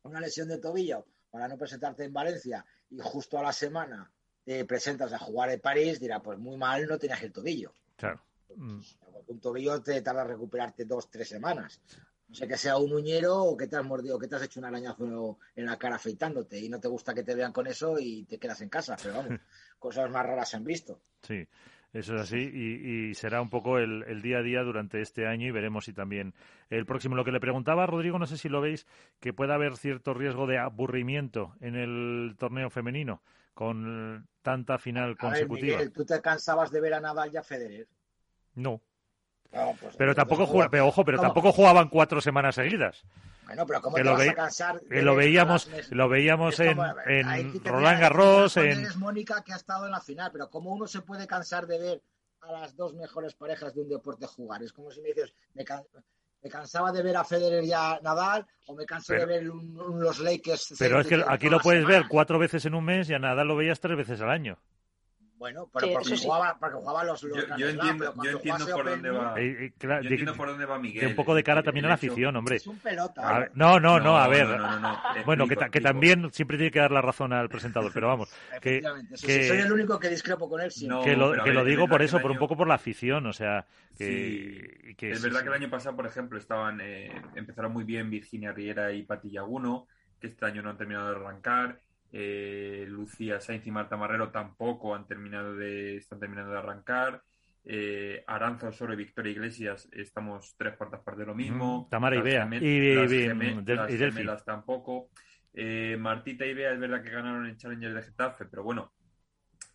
una lesión de tobillo para no presentarte en Valencia y justo a la semana te presentas a jugar en París, dirá, pues muy mal no tenías el tobillo. Claro. Mm. Porque un tobillo te tarda en recuperarte dos, tres semanas. No sé que sea un uñero o que te has mordido, o que te has hecho un arañazo en la cara afeitándote y no te gusta que te vean con eso y te quedas en casa. Pero vamos, cosas más raras se han visto. Sí, eso es así y, y será un poco el, el día a día durante este año y veremos si también el próximo. Lo que le preguntaba Rodrigo, no sé si lo veis, que pueda haber cierto riesgo de aburrimiento en el torneo femenino con tanta final A ver, consecutiva. Miguel, tú te cansabas de ver a Nadal y a Federer. No, No, pues, pero entonces, tampoco ¿cómo- jugaba, pero ojo, pero cómo? tampoco jugaban cuatro semanas seguidas. Bueno, pero ¿cómo que te lo vas ve- a cansar? Que lo veíamos, lo en, como- Roland Garros, en Es Mónica que ha estado en la final, pero como uno se puede cansar de ver a las dos mejores parejas de un deporte jugar? Es como si me dices, me, can- me cansaba de ver a Federer y a Nadal, o me cansé Pero- de ver un- un- los Lakers. pero es que aquí lo puedes ver cuatro veces en un mes y a nada lo veías tres veces al año. Bueno, pero Sí, porque, eso sí. jugaba, porque jugaba los, los Yo, entiendo, pero yo entiendo por Open dónde va. Eh, eh, claro, Yo de- entiendo por dónde va Miguel. de un poco de cara también a la afición, hombre. Es un pelota. A ¿no? no, no, no, a ver. No, no, no, no. Bueno, que, Explico, que también siempre tiene que dar la razón al presentador, pero vamos, que, Efectivamente, sí, que- sí, soy el único que discrepo con él. No, que lo, que ver, lo digo por que eso, por un poco por la afición, o sea, que, Sí. que es sí, verdad sí. que el año pasado, por ejemplo, estaban eh, empezaron muy bien Virginia Riera y Pati Yaguno, que este año no han terminado de arrancar. Eh, Lucía Sainz y Marta Marrero tampoco han terminado de están terminando de arrancar. Eh, Aranza Osoro y Victoria Iglesias estamos tres cuartas partes de lo mismo. Mm, Tamara y Las Y- las y- las gemelas tampoco. Eh, Martita y Bea es verdad que ganaron el Challenger de Getafe, pero bueno,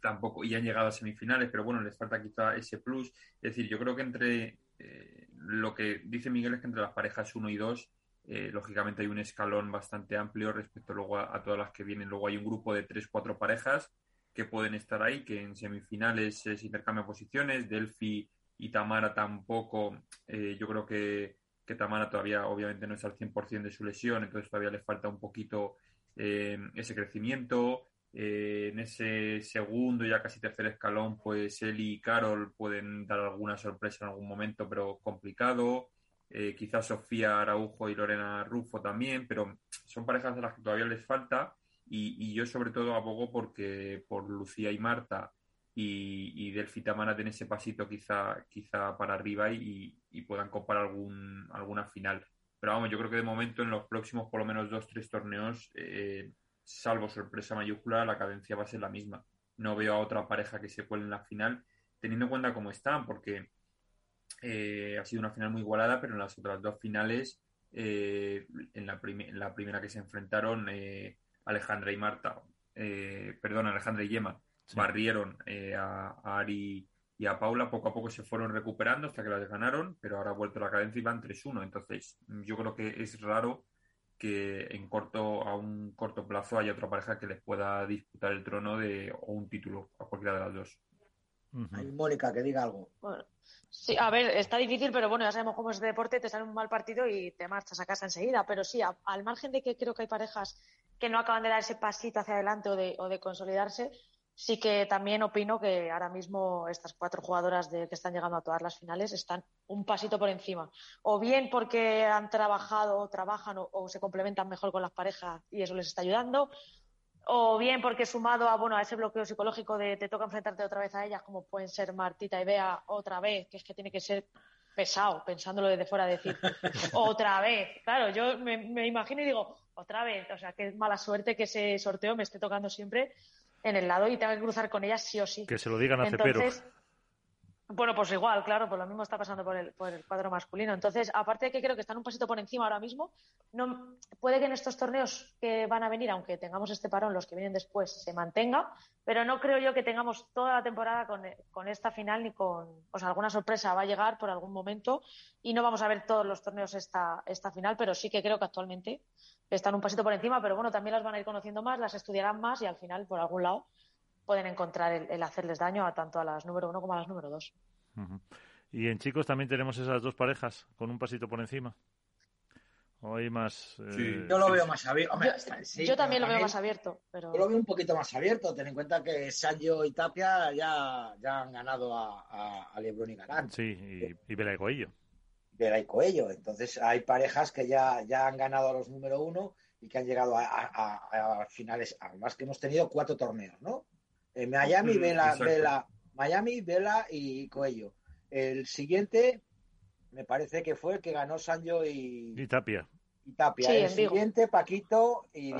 tampoco, y han llegado a semifinales, pero bueno, les falta quizá ese plus. Es decir, yo creo que entre eh, lo que dice Miguel es que entre las parejas 1 y 2, eh, lógicamente hay un escalón bastante amplio respecto luego a, todas las que vienen. Luego hay un grupo de 3-4 parejas que pueden estar ahí, que en semifinales se intercambian posiciones. Delphi y Tamara tampoco, eh, yo creo que, que Tamara todavía obviamente no es al 100% de su lesión, entonces todavía le falta un poquito eh, ese crecimiento. En ese segundo, ya casi tercer escalón, pues Eli y Carol pueden dar alguna sorpresa en algún momento, pero complicado. Eh, quizás Sofía Araujo y Lorena Rufo también, pero son parejas a las que todavía les falta. Y, yo, sobre todo, abogo porque por Lucía y Marta y, y Delphi Tamara den ese pasito quizá, quizá para arriba y, y puedan copar algún, alguna final. Pero vamos, yo creo que de momento en los próximos por lo menos dos, tres torneos, eh, salvo sorpresa mayúscula, la cadencia va a ser la misma. No veo a otra pareja que se cuele en la final, teniendo en cuenta cómo están, porque eh, ha sido una final muy igualada, pero en las otras dos finales, eh, en, la prim- en la primera que se enfrentaron, eh, Alejandra y Marta, eh, perdón, Alejandra y Yema, Sí. barrieron eh, a, a Ari y a Paula, poco a poco se fueron recuperando hasta que las ganaron, pero ahora ha vuelto la cadencia y van 3-1. Entonces, yo creo que es raro que en corto, a un corto plazo haya otra pareja que les pueda disputar el trono de, o un título a cualquiera de las dos. Hay Mónica que diga algo. Bueno, sí, a ver, está difícil, pero bueno, ya sabemos cómo es el deporte, te sale un mal partido y te marchas a casa enseguida. Pero sí, a- al margen de que creo que hay parejas que no acaban de dar ese pasito hacia adelante o de, o de consolidarse, sí que también opino que ahora mismo estas cuatro jugadoras de, que están llegando a todas las finales están un pasito por encima. O bien porque han trabajado o trabajan o, o se complementan mejor con las parejas y eso les está ayudando, o bien porque sumado a bueno a ese bloqueo psicológico de te toca enfrentarte otra vez a ellas, como pueden ser Martita y Bea otra vez, que es que tiene que ser pesado, pensándolo desde fuera, decir otra vez. Claro, yo me, me imagino y digo, otra vez, o sea, qué mala suerte que ese sorteo me esté tocando siempre en el lado y tenga que cruzar con ellas sí o sí. Que se lo digan a Cepero. Bueno, pues igual, claro, pues lo mismo está pasando por el, por el cuadro masculino. Entonces, aparte de que creo que están un pasito por encima ahora mismo, no, puede que en estos torneos que van a venir, aunque tengamos este parón, los que vienen después, se mantenga, pero no creo yo que tengamos toda la temporada con, con esta final ni con, o sea, alguna sorpresa va a llegar por algún momento y no vamos a ver todos los torneos esta, esta final, pero sí que creo que actualmente están un pasito por encima, pero bueno, también las van a ir conociendo más, las estudiarán más y al final, por algún lado, pueden encontrar el, el hacerles daño a tanto a las número uno como a las número dos. Y en chicos también tenemos esas dos parejas con un pasito por encima. Hoy más. Eh, yo lo veo más abierto. yo, también lo veo más abierto. Pero... Yo lo veo un poquito más abierto. Ten en cuenta que Sancho y Tapia ya, ya han ganado a, a, Lebron y Galán. Sí, y, y Vela y Coello. Vela y Coello. Entonces hay parejas que ya, ya han ganado a los número uno y que han llegado a, a finales. Además que hemos tenido cuatro torneos, ¿no? En Miami, Vela, Vela, Miami, Vela y Coello. El siguiente me parece que fue el que ganó Sancho y, y Tapia. Y Tapia. el siguiente, Paquito y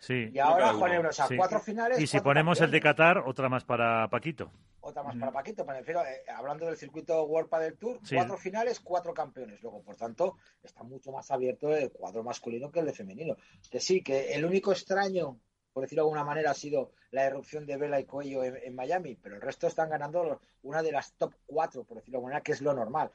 Sí. Y ahora Juan o sea, cuatro finales. Y si ponemos el de Qatar, otra más para Paquito. Otra más para Paquito, me refiero, eh, hablando del circuito World del Tour, cuatro finales, cuatro campeones. Luego, por tanto, está mucho más abierto el cuadro masculino que el de femenino. Que sí, que el único extraño, por decirlo de alguna manera, ha sido la erupción de Vela y Cuello en, Miami, pero el resto están ganando una de las top cuatro, por decirlo de alguna manera, que es lo normal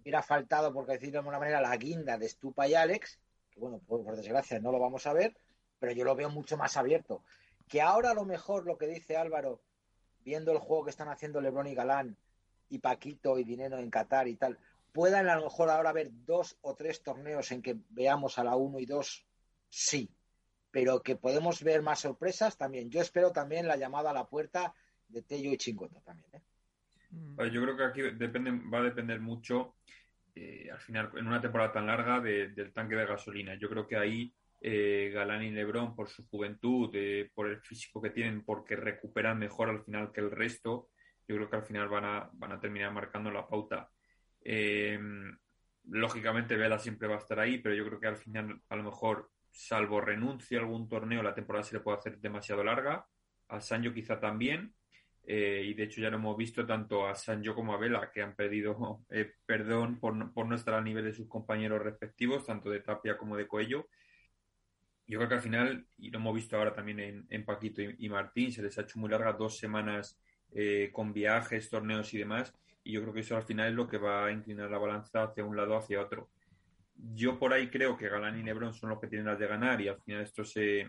hubiera faltado, por decirlo de alguna manera, la guinda de Stupa y Alex, que bueno, por, desgracia no lo vamos a ver, pero yo lo veo mucho más abierto. Que ahora a lo mejor lo que dice Álvaro, viendo el juego que están haciendo Lebron y Galán, y Paquito y Dinero en Qatar y tal, puedan a lo mejor ahora haber dos o tres torneos en que veamos a la 1 y 2, sí, pero que podemos ver más sorpresas también. Yo espero también la llamada a la puerta de Tello y Chingota también. ¿eh? Yo creo que aquí depende, va a depender mucho, eh, al final, en una temporada tan larga, del tanque de gasolina. Yo creo que ahí eh, Galán y Lebron, por su juventud, eh, por el físico que tienen, porque recuperan mejor al final que el resto, yo creo que al final van a, van a terminar marcando la pauta. lógicamente, Vela siempre va a estar ahí, pero yo creo que al final, a lo mejor, salvo renuncie a algún torneo, la temporada se le puede hacer demasiado larga. A Sancho quizá también. Eh, y de hecho ya lo hemos visto tanto a Sancho como a Vela que han pedido eh, perdón por no, por no estar al nivel de sus compañeros respectivos, tanto de Tapia como de Coello. Yo creo que al final, y lo hemos visto ahora también en, Paquito y, Martín, se les ha hecho muy larga dos semanas eh, con viajes, torneos y demás, y yo creo que eso al final es lo que va a inclinar la balanza hacia un lado hacia otro. Yo por ahí creo que Galán y Lebron son los que tienen las de ganar y al final esto se,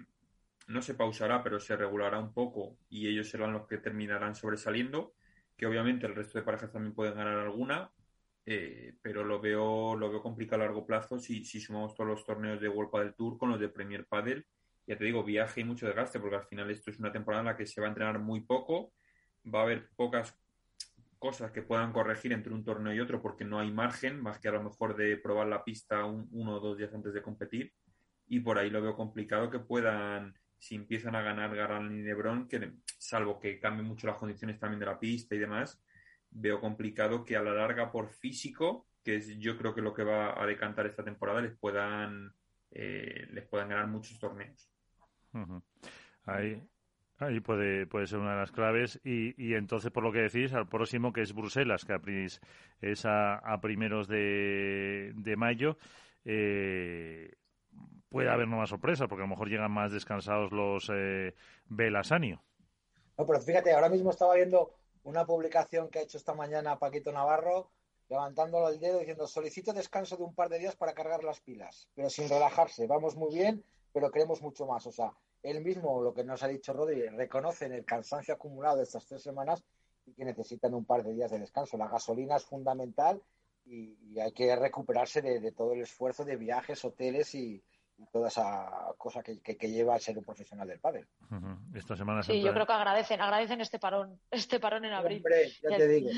no se pausará, pero se regulará un poco y ellos serán los que terminarán sobresaliendo, que obviamente el resto de parejas también pueden ganar alguna, eh, pero lo veo, lo veo complicado a largo plazo si, si sumamos todos los torneos de World Padel Tour con los de Premier Padel. Ya te digo, viaje y mucho desgaste, porque al final esto es una temporada en la que se va a entrenar muy poco, va a haber pocas cosas que puedan corregir entre un torneo y otro porque no hay margen, más que a lo mejor de probar la pista uno o dos días antes de competir. Y por ahí lo veo complicado que puedan si empiezan a ganar Garland y Lebron, que salvo que cambien mucho las condiciones también de la pista y demás, veo complicado que a la larga por físico, que es yo creo que lo que va a decantar esta temporada, les puedan, eh, les puedan ganar muchos torneos. Ahí, ahí puede, puede ser una de las claves. Y, y entonces, por lo que decís, al próximo que es Bruselas, que es a, primeros de, de mayo, eh, puede haber nuevas sorpresas, porque a lo mejor llegan más descansados los eh, Belasanio. No, pero fíjate, ahora mismo estaba viendo una publicación que ha hecho esta mañana Paquito Navarro, levantándolo el dedo diciendo solicito descanso de un par de días para cargar las pilas, pero sin relajarse. Vamos muy bien, pero queremos mucho más. O sea, él mismo, lo que nos ha dicho Rodri, reconoce el cansancio acumulado de estas tres semanas y que necesitan un par de días de descanso. La gasolina es fundamental y, hay que recuperarse de, todo el esfuerzo de viajes, hoteles y, toda esa cosa que, que, lleva a ser un profesional del pádel. Esta semana sí, yo creo que agradecen, agradecen este parón, este parón en abril. Hombre, ya te digo.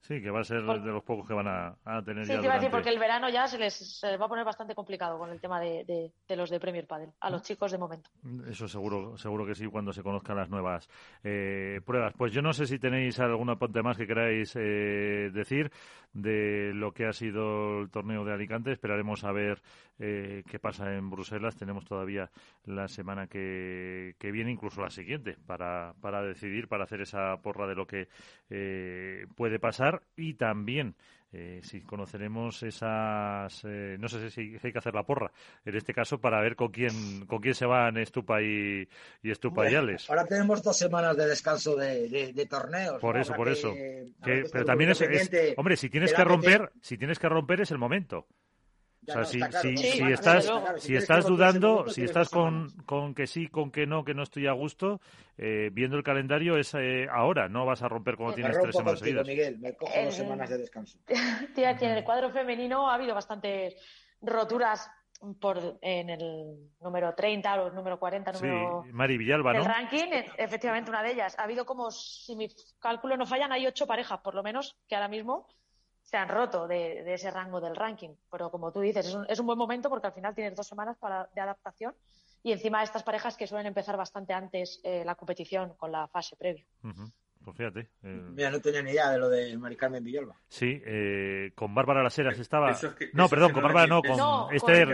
Sí, que va a ser de los pocos que van a, tener sí, ya. Sí, a decir, porque el verano ya se les, va a poner bastante complicado con el tema de, los de Premier Padel, a los chicos de momento. Eso seguro, seguro que sí, cuando se conozcan las nuevas eh, pruebas. Pues yo no sé si tenéis alguna apunte más que queráis eh, decir de lo que ha sido el torneo de Alicante. Esperaremos a ver eh, qué pasa en Bruselas. Tenemos todavía la semana que, que viene, incluso la siguiente, para, para decidir, para hacer esa porra de lo que puede pasar y también eh, si conoceremos esas eh, no sé si hay que hacer la porra en este caso para ver con quién con quién se van Estupa y, y Estupa y Alex. Ahora tenemos dos semanas de descanso de, torneos. Por eso, por eso. pero también es, hombre, si tienes que romper, si tienes que romper es el momento si, estás, si estás dudando, si estás con, con, que sí, con que no, que no estoy a gusto, eh, viendo el calendario es eh, ahora, no vas a romper cuando tienes tres semanas seguidas. Miguel, me cojo dos semanas de descanso. Tía, en el cuadro femenino ha habido bastantes roturas por en el número 30 o el número 40, número sí, Mari Villalba, ¿no? El ranking, e, efectivamente, una de ellas. Ha habido como, si mi cálculo no fallan, hay ocho parejas, por lo menos, que ahora mismo se han roto de, ese rango del ranking. Pero como tú dices, es un, buen momento porque al final tienes dos semanas para, de adaptación y encima estas parejas que suelen empezar bastante antes eh, la competición con la fase previa. Pues fíjate. Eh, Mira, no tenía ni idea de lo de Mari Carmen Villalba. Sí, eh, con Bárbara Las Heras estaba. no, perdón, con Bárbara no, con Esther.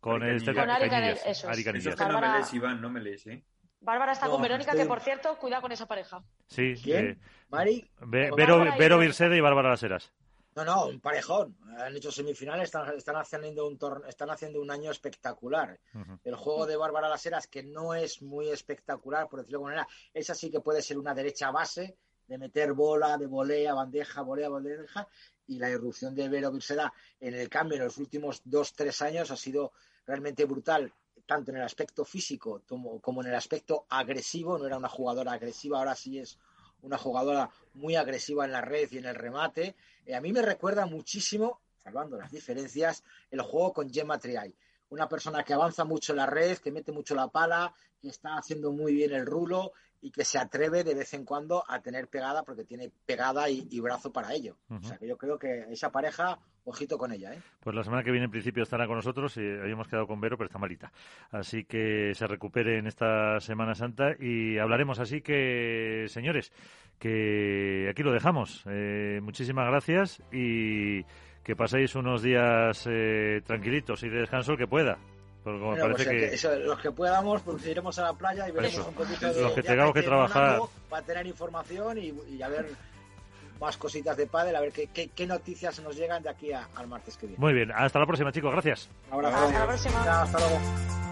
Con, Esther con Canillas. Eso, es que no me lees, Iván, no me lees, ¿eh? Bárbara está con Verónica, que por cierto, cuidado con esa pareja. Sí. ¿Quién? Eh, ¿Mari? Vero, Vero y Bárbara Las Heras. No, no, un parejón. Han hecho semifinales, están, están haciendo un están haciendo un año espectacular. El juego de Bárbara Las Heras, que no es muy espectacular, por decirlo de alguna manera, esa sí que puede ser una derecha base de meter bola, de volea, bandeja, volea, bandeja, y la irrupción de Vero Virseda en el cambio en los últimos dos, tres años ha sido realmente brutal, tanto en el aspecto físico como, en el aspecto agresivo. No era una jugadora agresiva, ahora sí es una jugadora muy agresiva en la red y en el remate. Eh, a mí me recuerda muchísimo, salvando las diferencias, el juego con Gemma Triay. Una persona que avanza mucho en la red, que mete mucho la pala, que está haciendo muy bien el rulo y que se atreve de vez en cuando a tener pegada porque tiene pegada y, brazo para ello. O sea que yo creo que esa pareja, ojito con ella. ¿eh? Pues la semana que viene en principio estará con nosotros y habíamos quedado con Vero, pero está malita. Así que se recupere en esta Semana Santa y hablaremos. Así que, señores, que aquí lo dejamos. Eh, muchísimas gracias y que paséis unos días eh, tranquilitos y de descanso el que pueda. Pues que... los que podamos, pues iremos a la playa y veremos un poquito de. Los que tengamos que trabajar. Para tener información y, a ver más cositas de pádel, a ver qué, qué, noticias nos llegan de aquí al martes que viene. Muy bien, hasta la próxima, chicos, gracias. Hasta la próxima. hasta luego.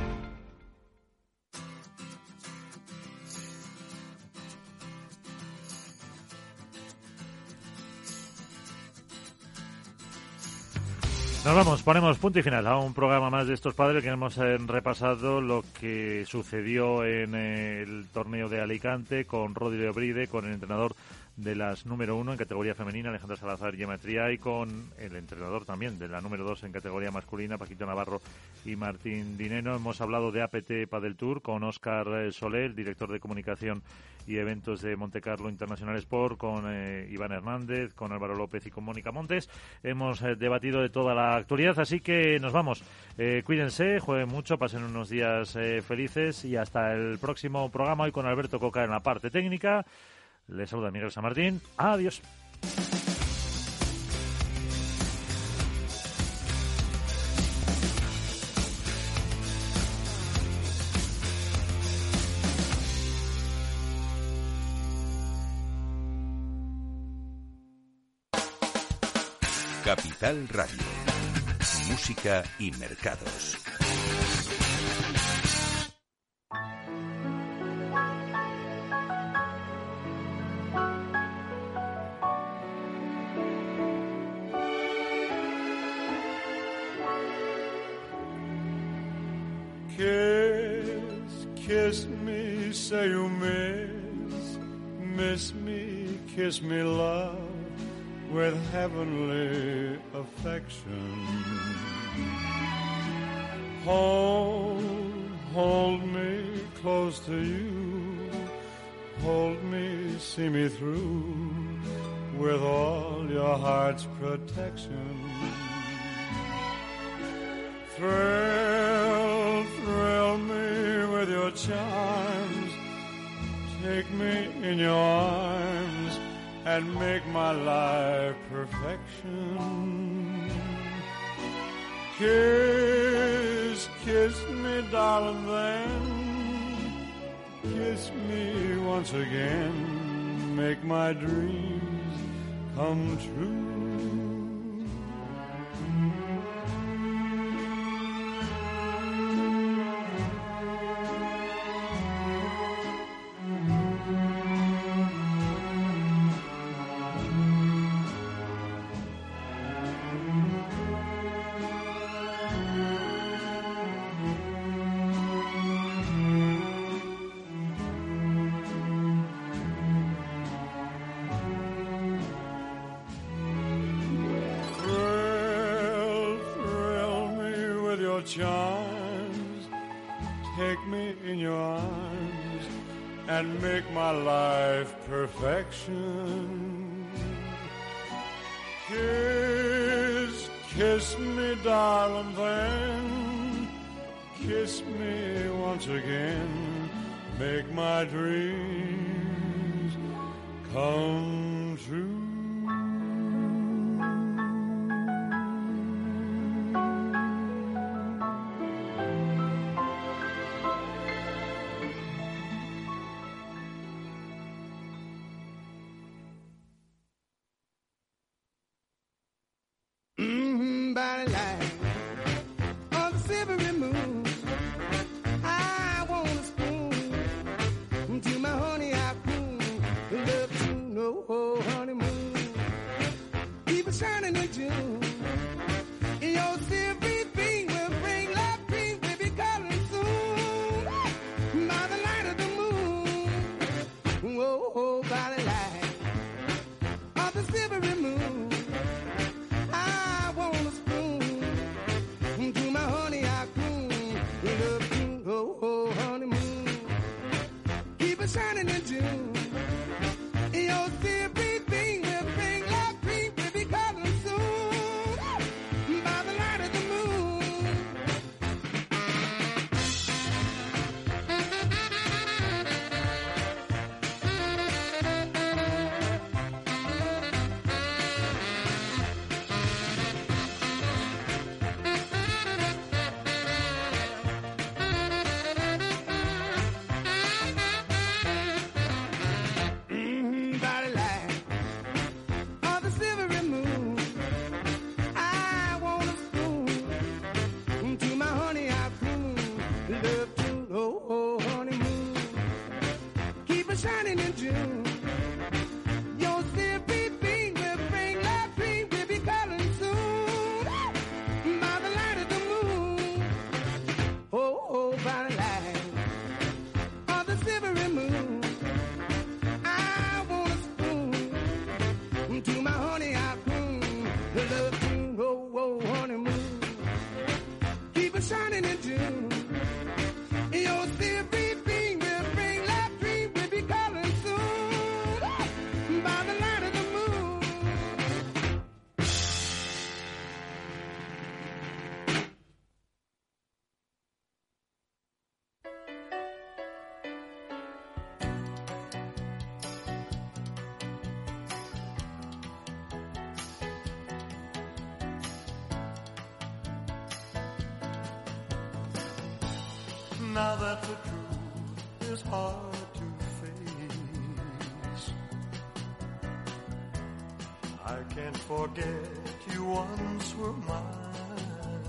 Nos vamos, ponemos punto y final a un programa más de estos padres que hemos eh, repasado lo que sucedió en el torneo de Alicante con Rodrigo Bride, con el entrenador de las número uno en categoría femenina, Alejandra Salazar Geometría, y con el entrenador también de la número dos en categoría masculina, Paquito Navarro y Martín Dineno. Hemos hablado de APT Padel Tour con Óscar eh, Soler, director de comunicación y eventos de Monte Carlo International Sport, con eh, Iván Hernández, con Álvaro López y con Mónica Montes. Hemos eh, debatido de toda la actualidad, así que nos vamos. cuídense, jueguen mucho, pasen unos días felices y hasta el próximo programa hoy con Alberto Coca en la parte técnica. Les saluda Miguel San Martín. Adiós. Capital Radio. Música y mercados. Say you miss, miss me, kiss me, love, with heavenly affection. Hold, hold me close to you, hold me, see me through, with all your heart's protection. Thrill, charms. Take me in your arms and make my life perfection. Kiss, kiss me, darling, then kiss me once again. Make my dreams come true. Now that the truth is hard to face, I can't forget you once were mine.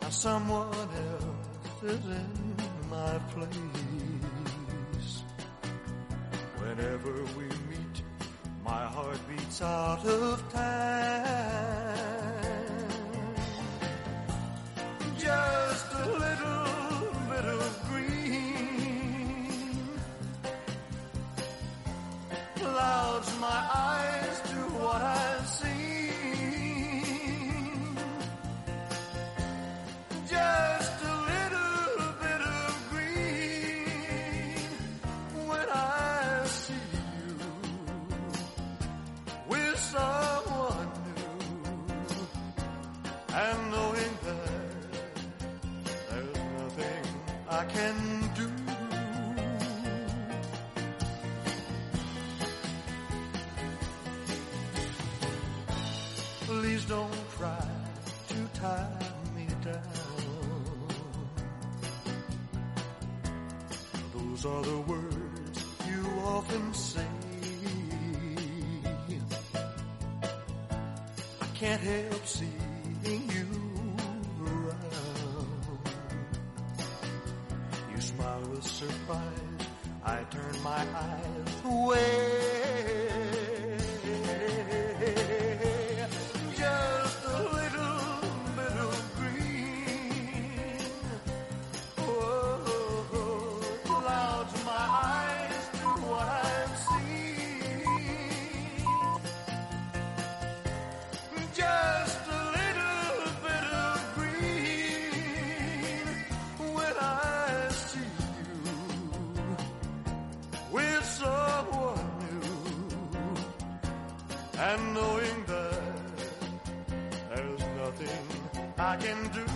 Now someone else is in my place. Whenever we meet, my heart beats out of surprise. can do.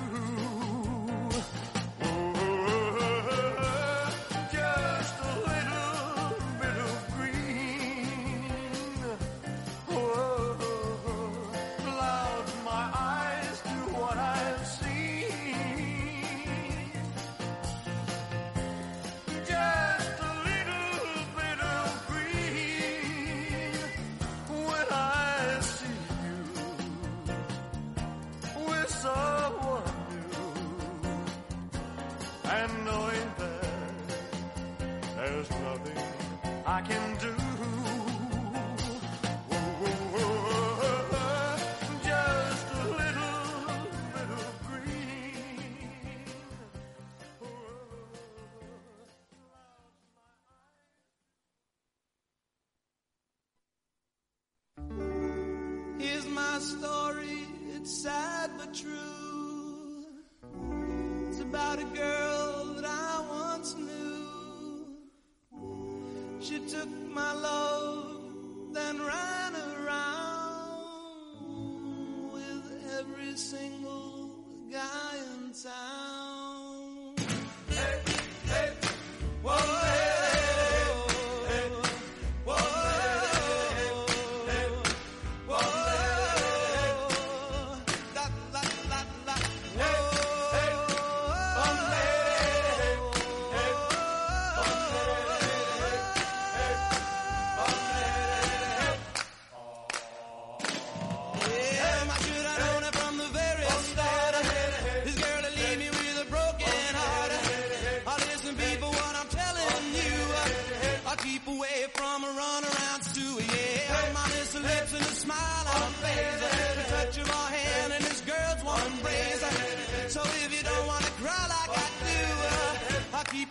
story. It's sad but true. It's about a girl that I once knew. She took my love, then ran around with every single guy in town.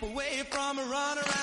away from a runaround.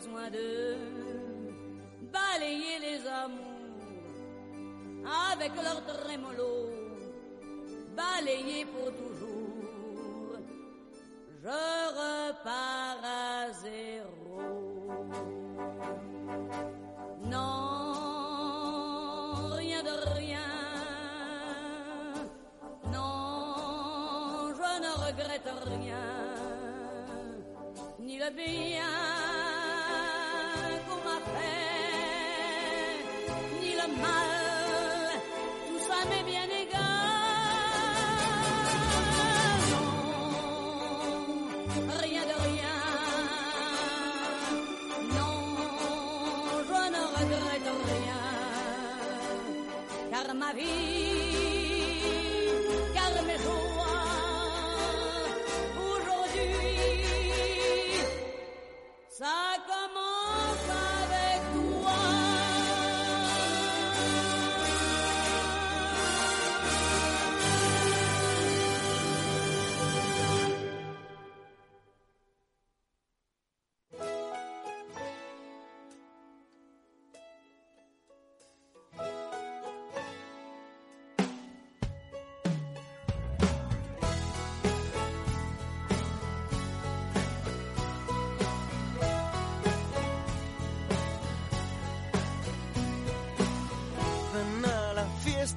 besoin de balayer les amours avec leur trémolo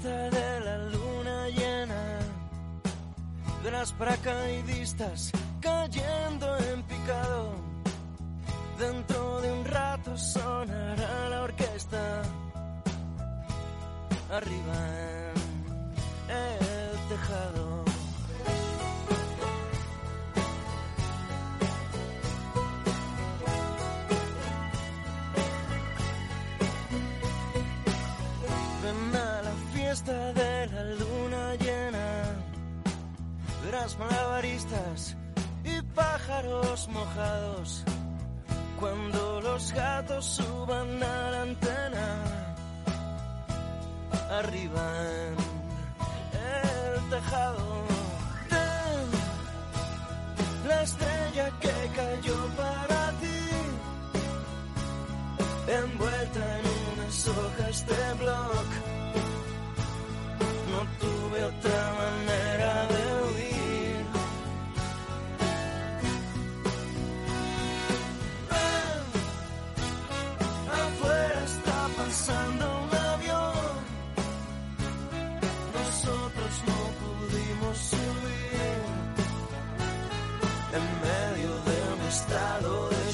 de la luna llena de las paracaidistas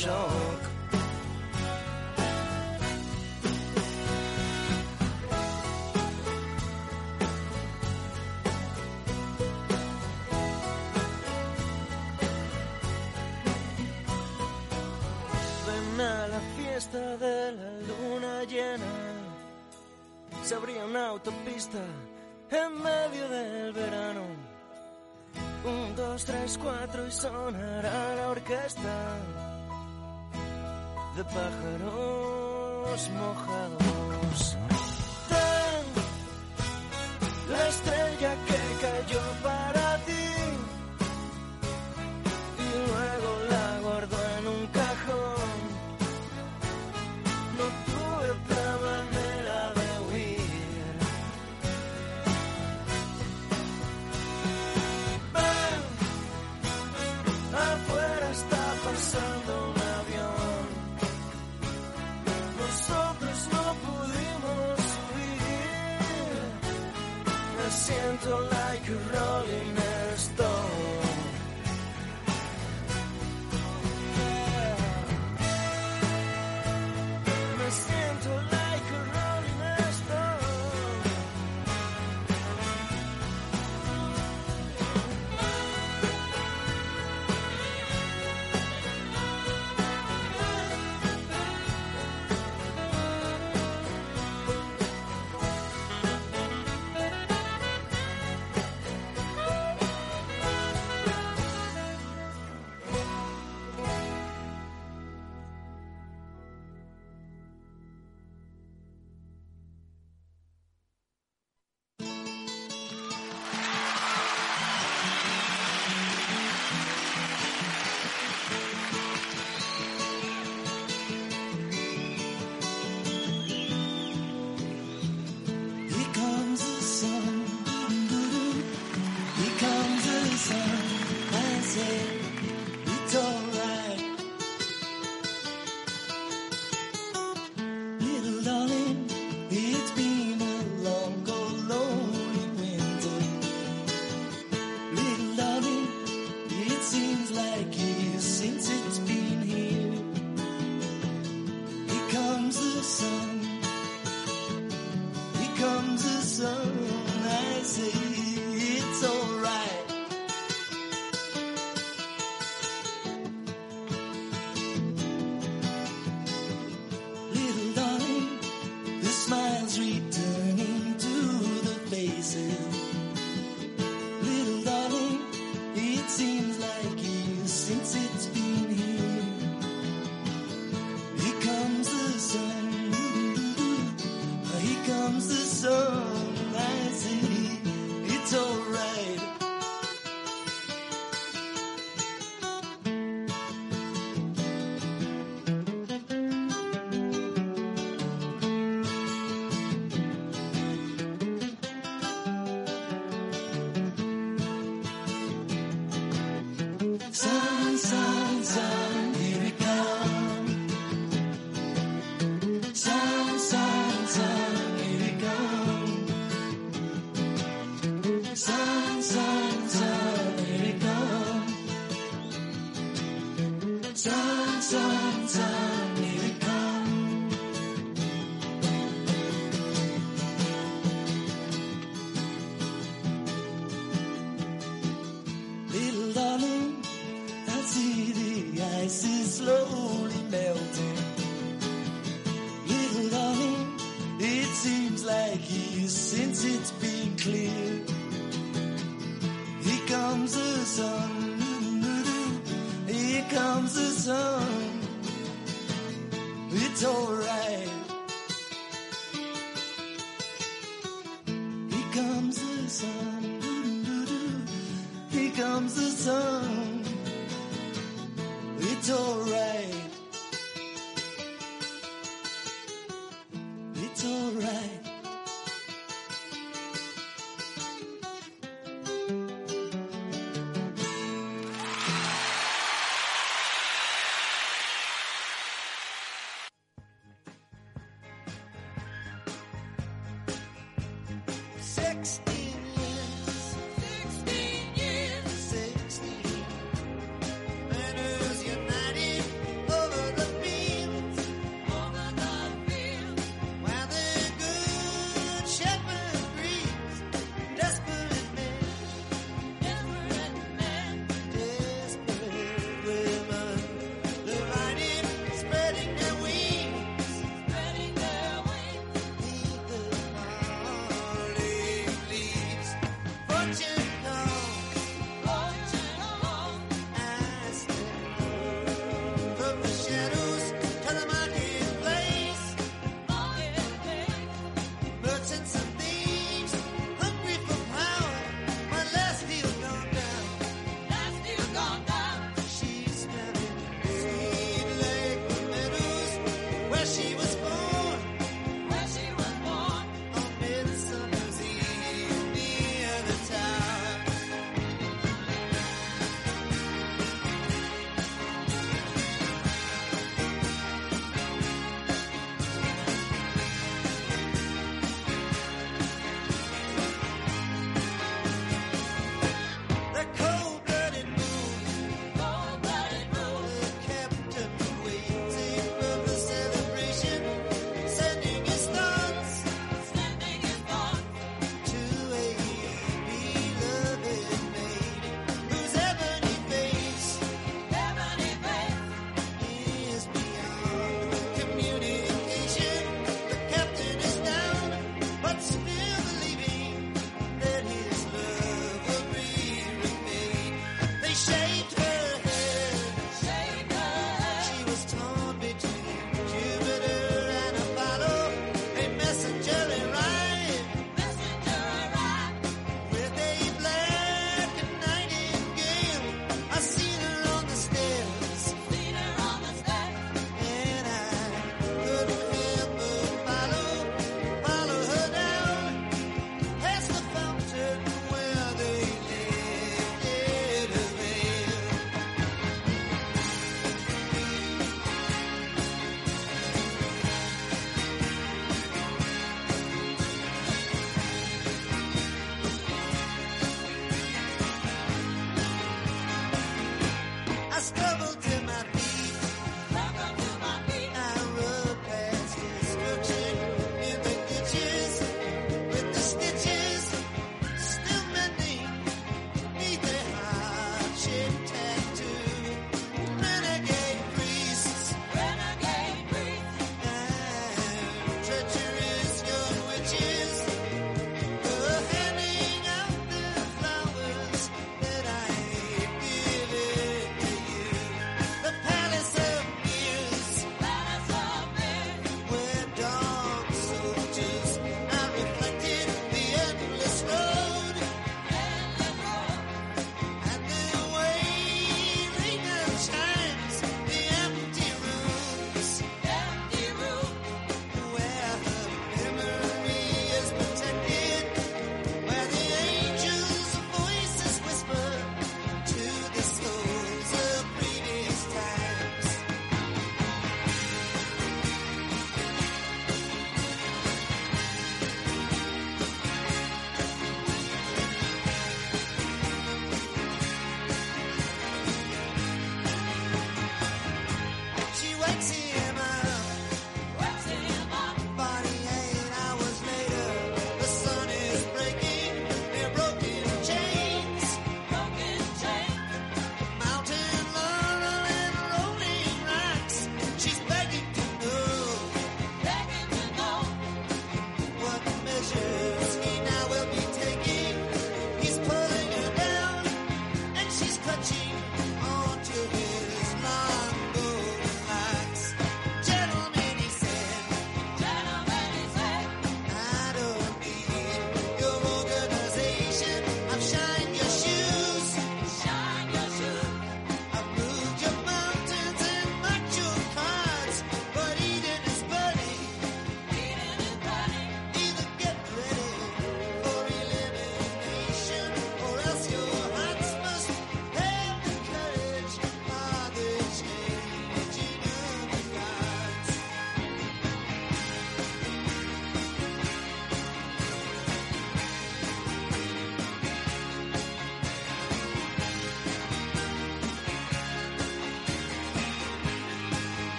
shock. Ven a la fiesta de la luna llena. Se abría una autopista en medio del verano. Un, dos, tres, cuatro y sonará la orquesta de pájaros mojados. Ten la estrella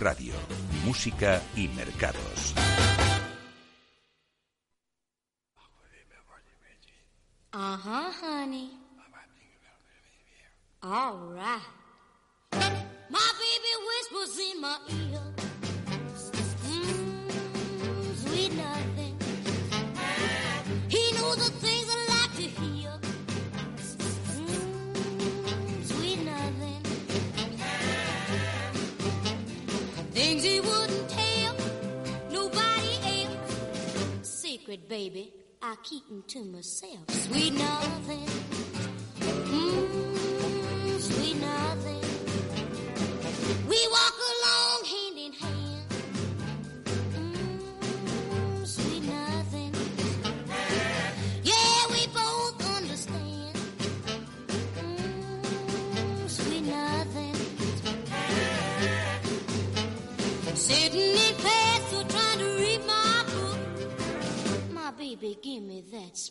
Radio, Música y Mercado. to myself.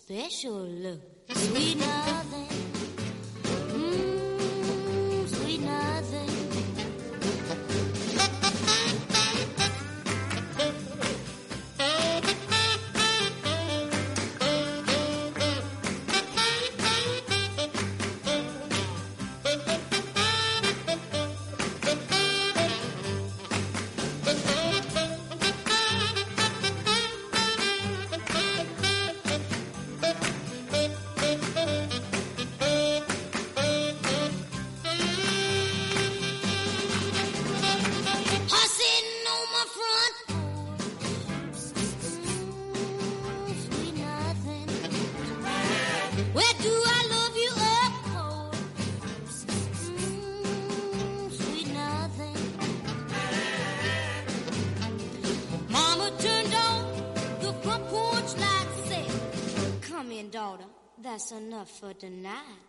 special look. enough for the night.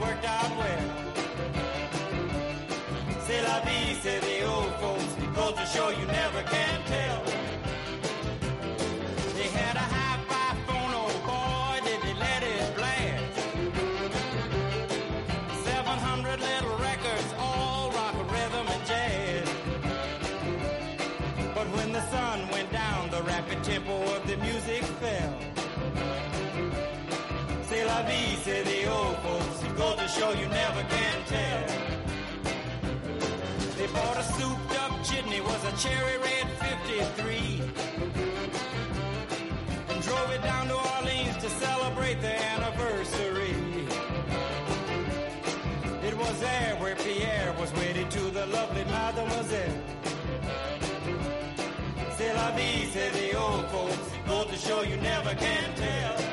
worked out well. C'est la vie, say the old folks. To show you never can tell. They had a hi-fi phone, oh boy, did they let it blast. 700 little records, all rock, rhythm, and jazz. But when the sun went down, the rapid tempo of the music fell. C'est la vie, say the old folks. Goes to show you never can tell. They bought a souped up jitney, was a cherry red 53. And drove it down to Orleans to celebrate the anniversary. It was there where Pierre was wedded to the lovely mademoiselle. C'est la vie, say the old folks. Goes to show you never can tell.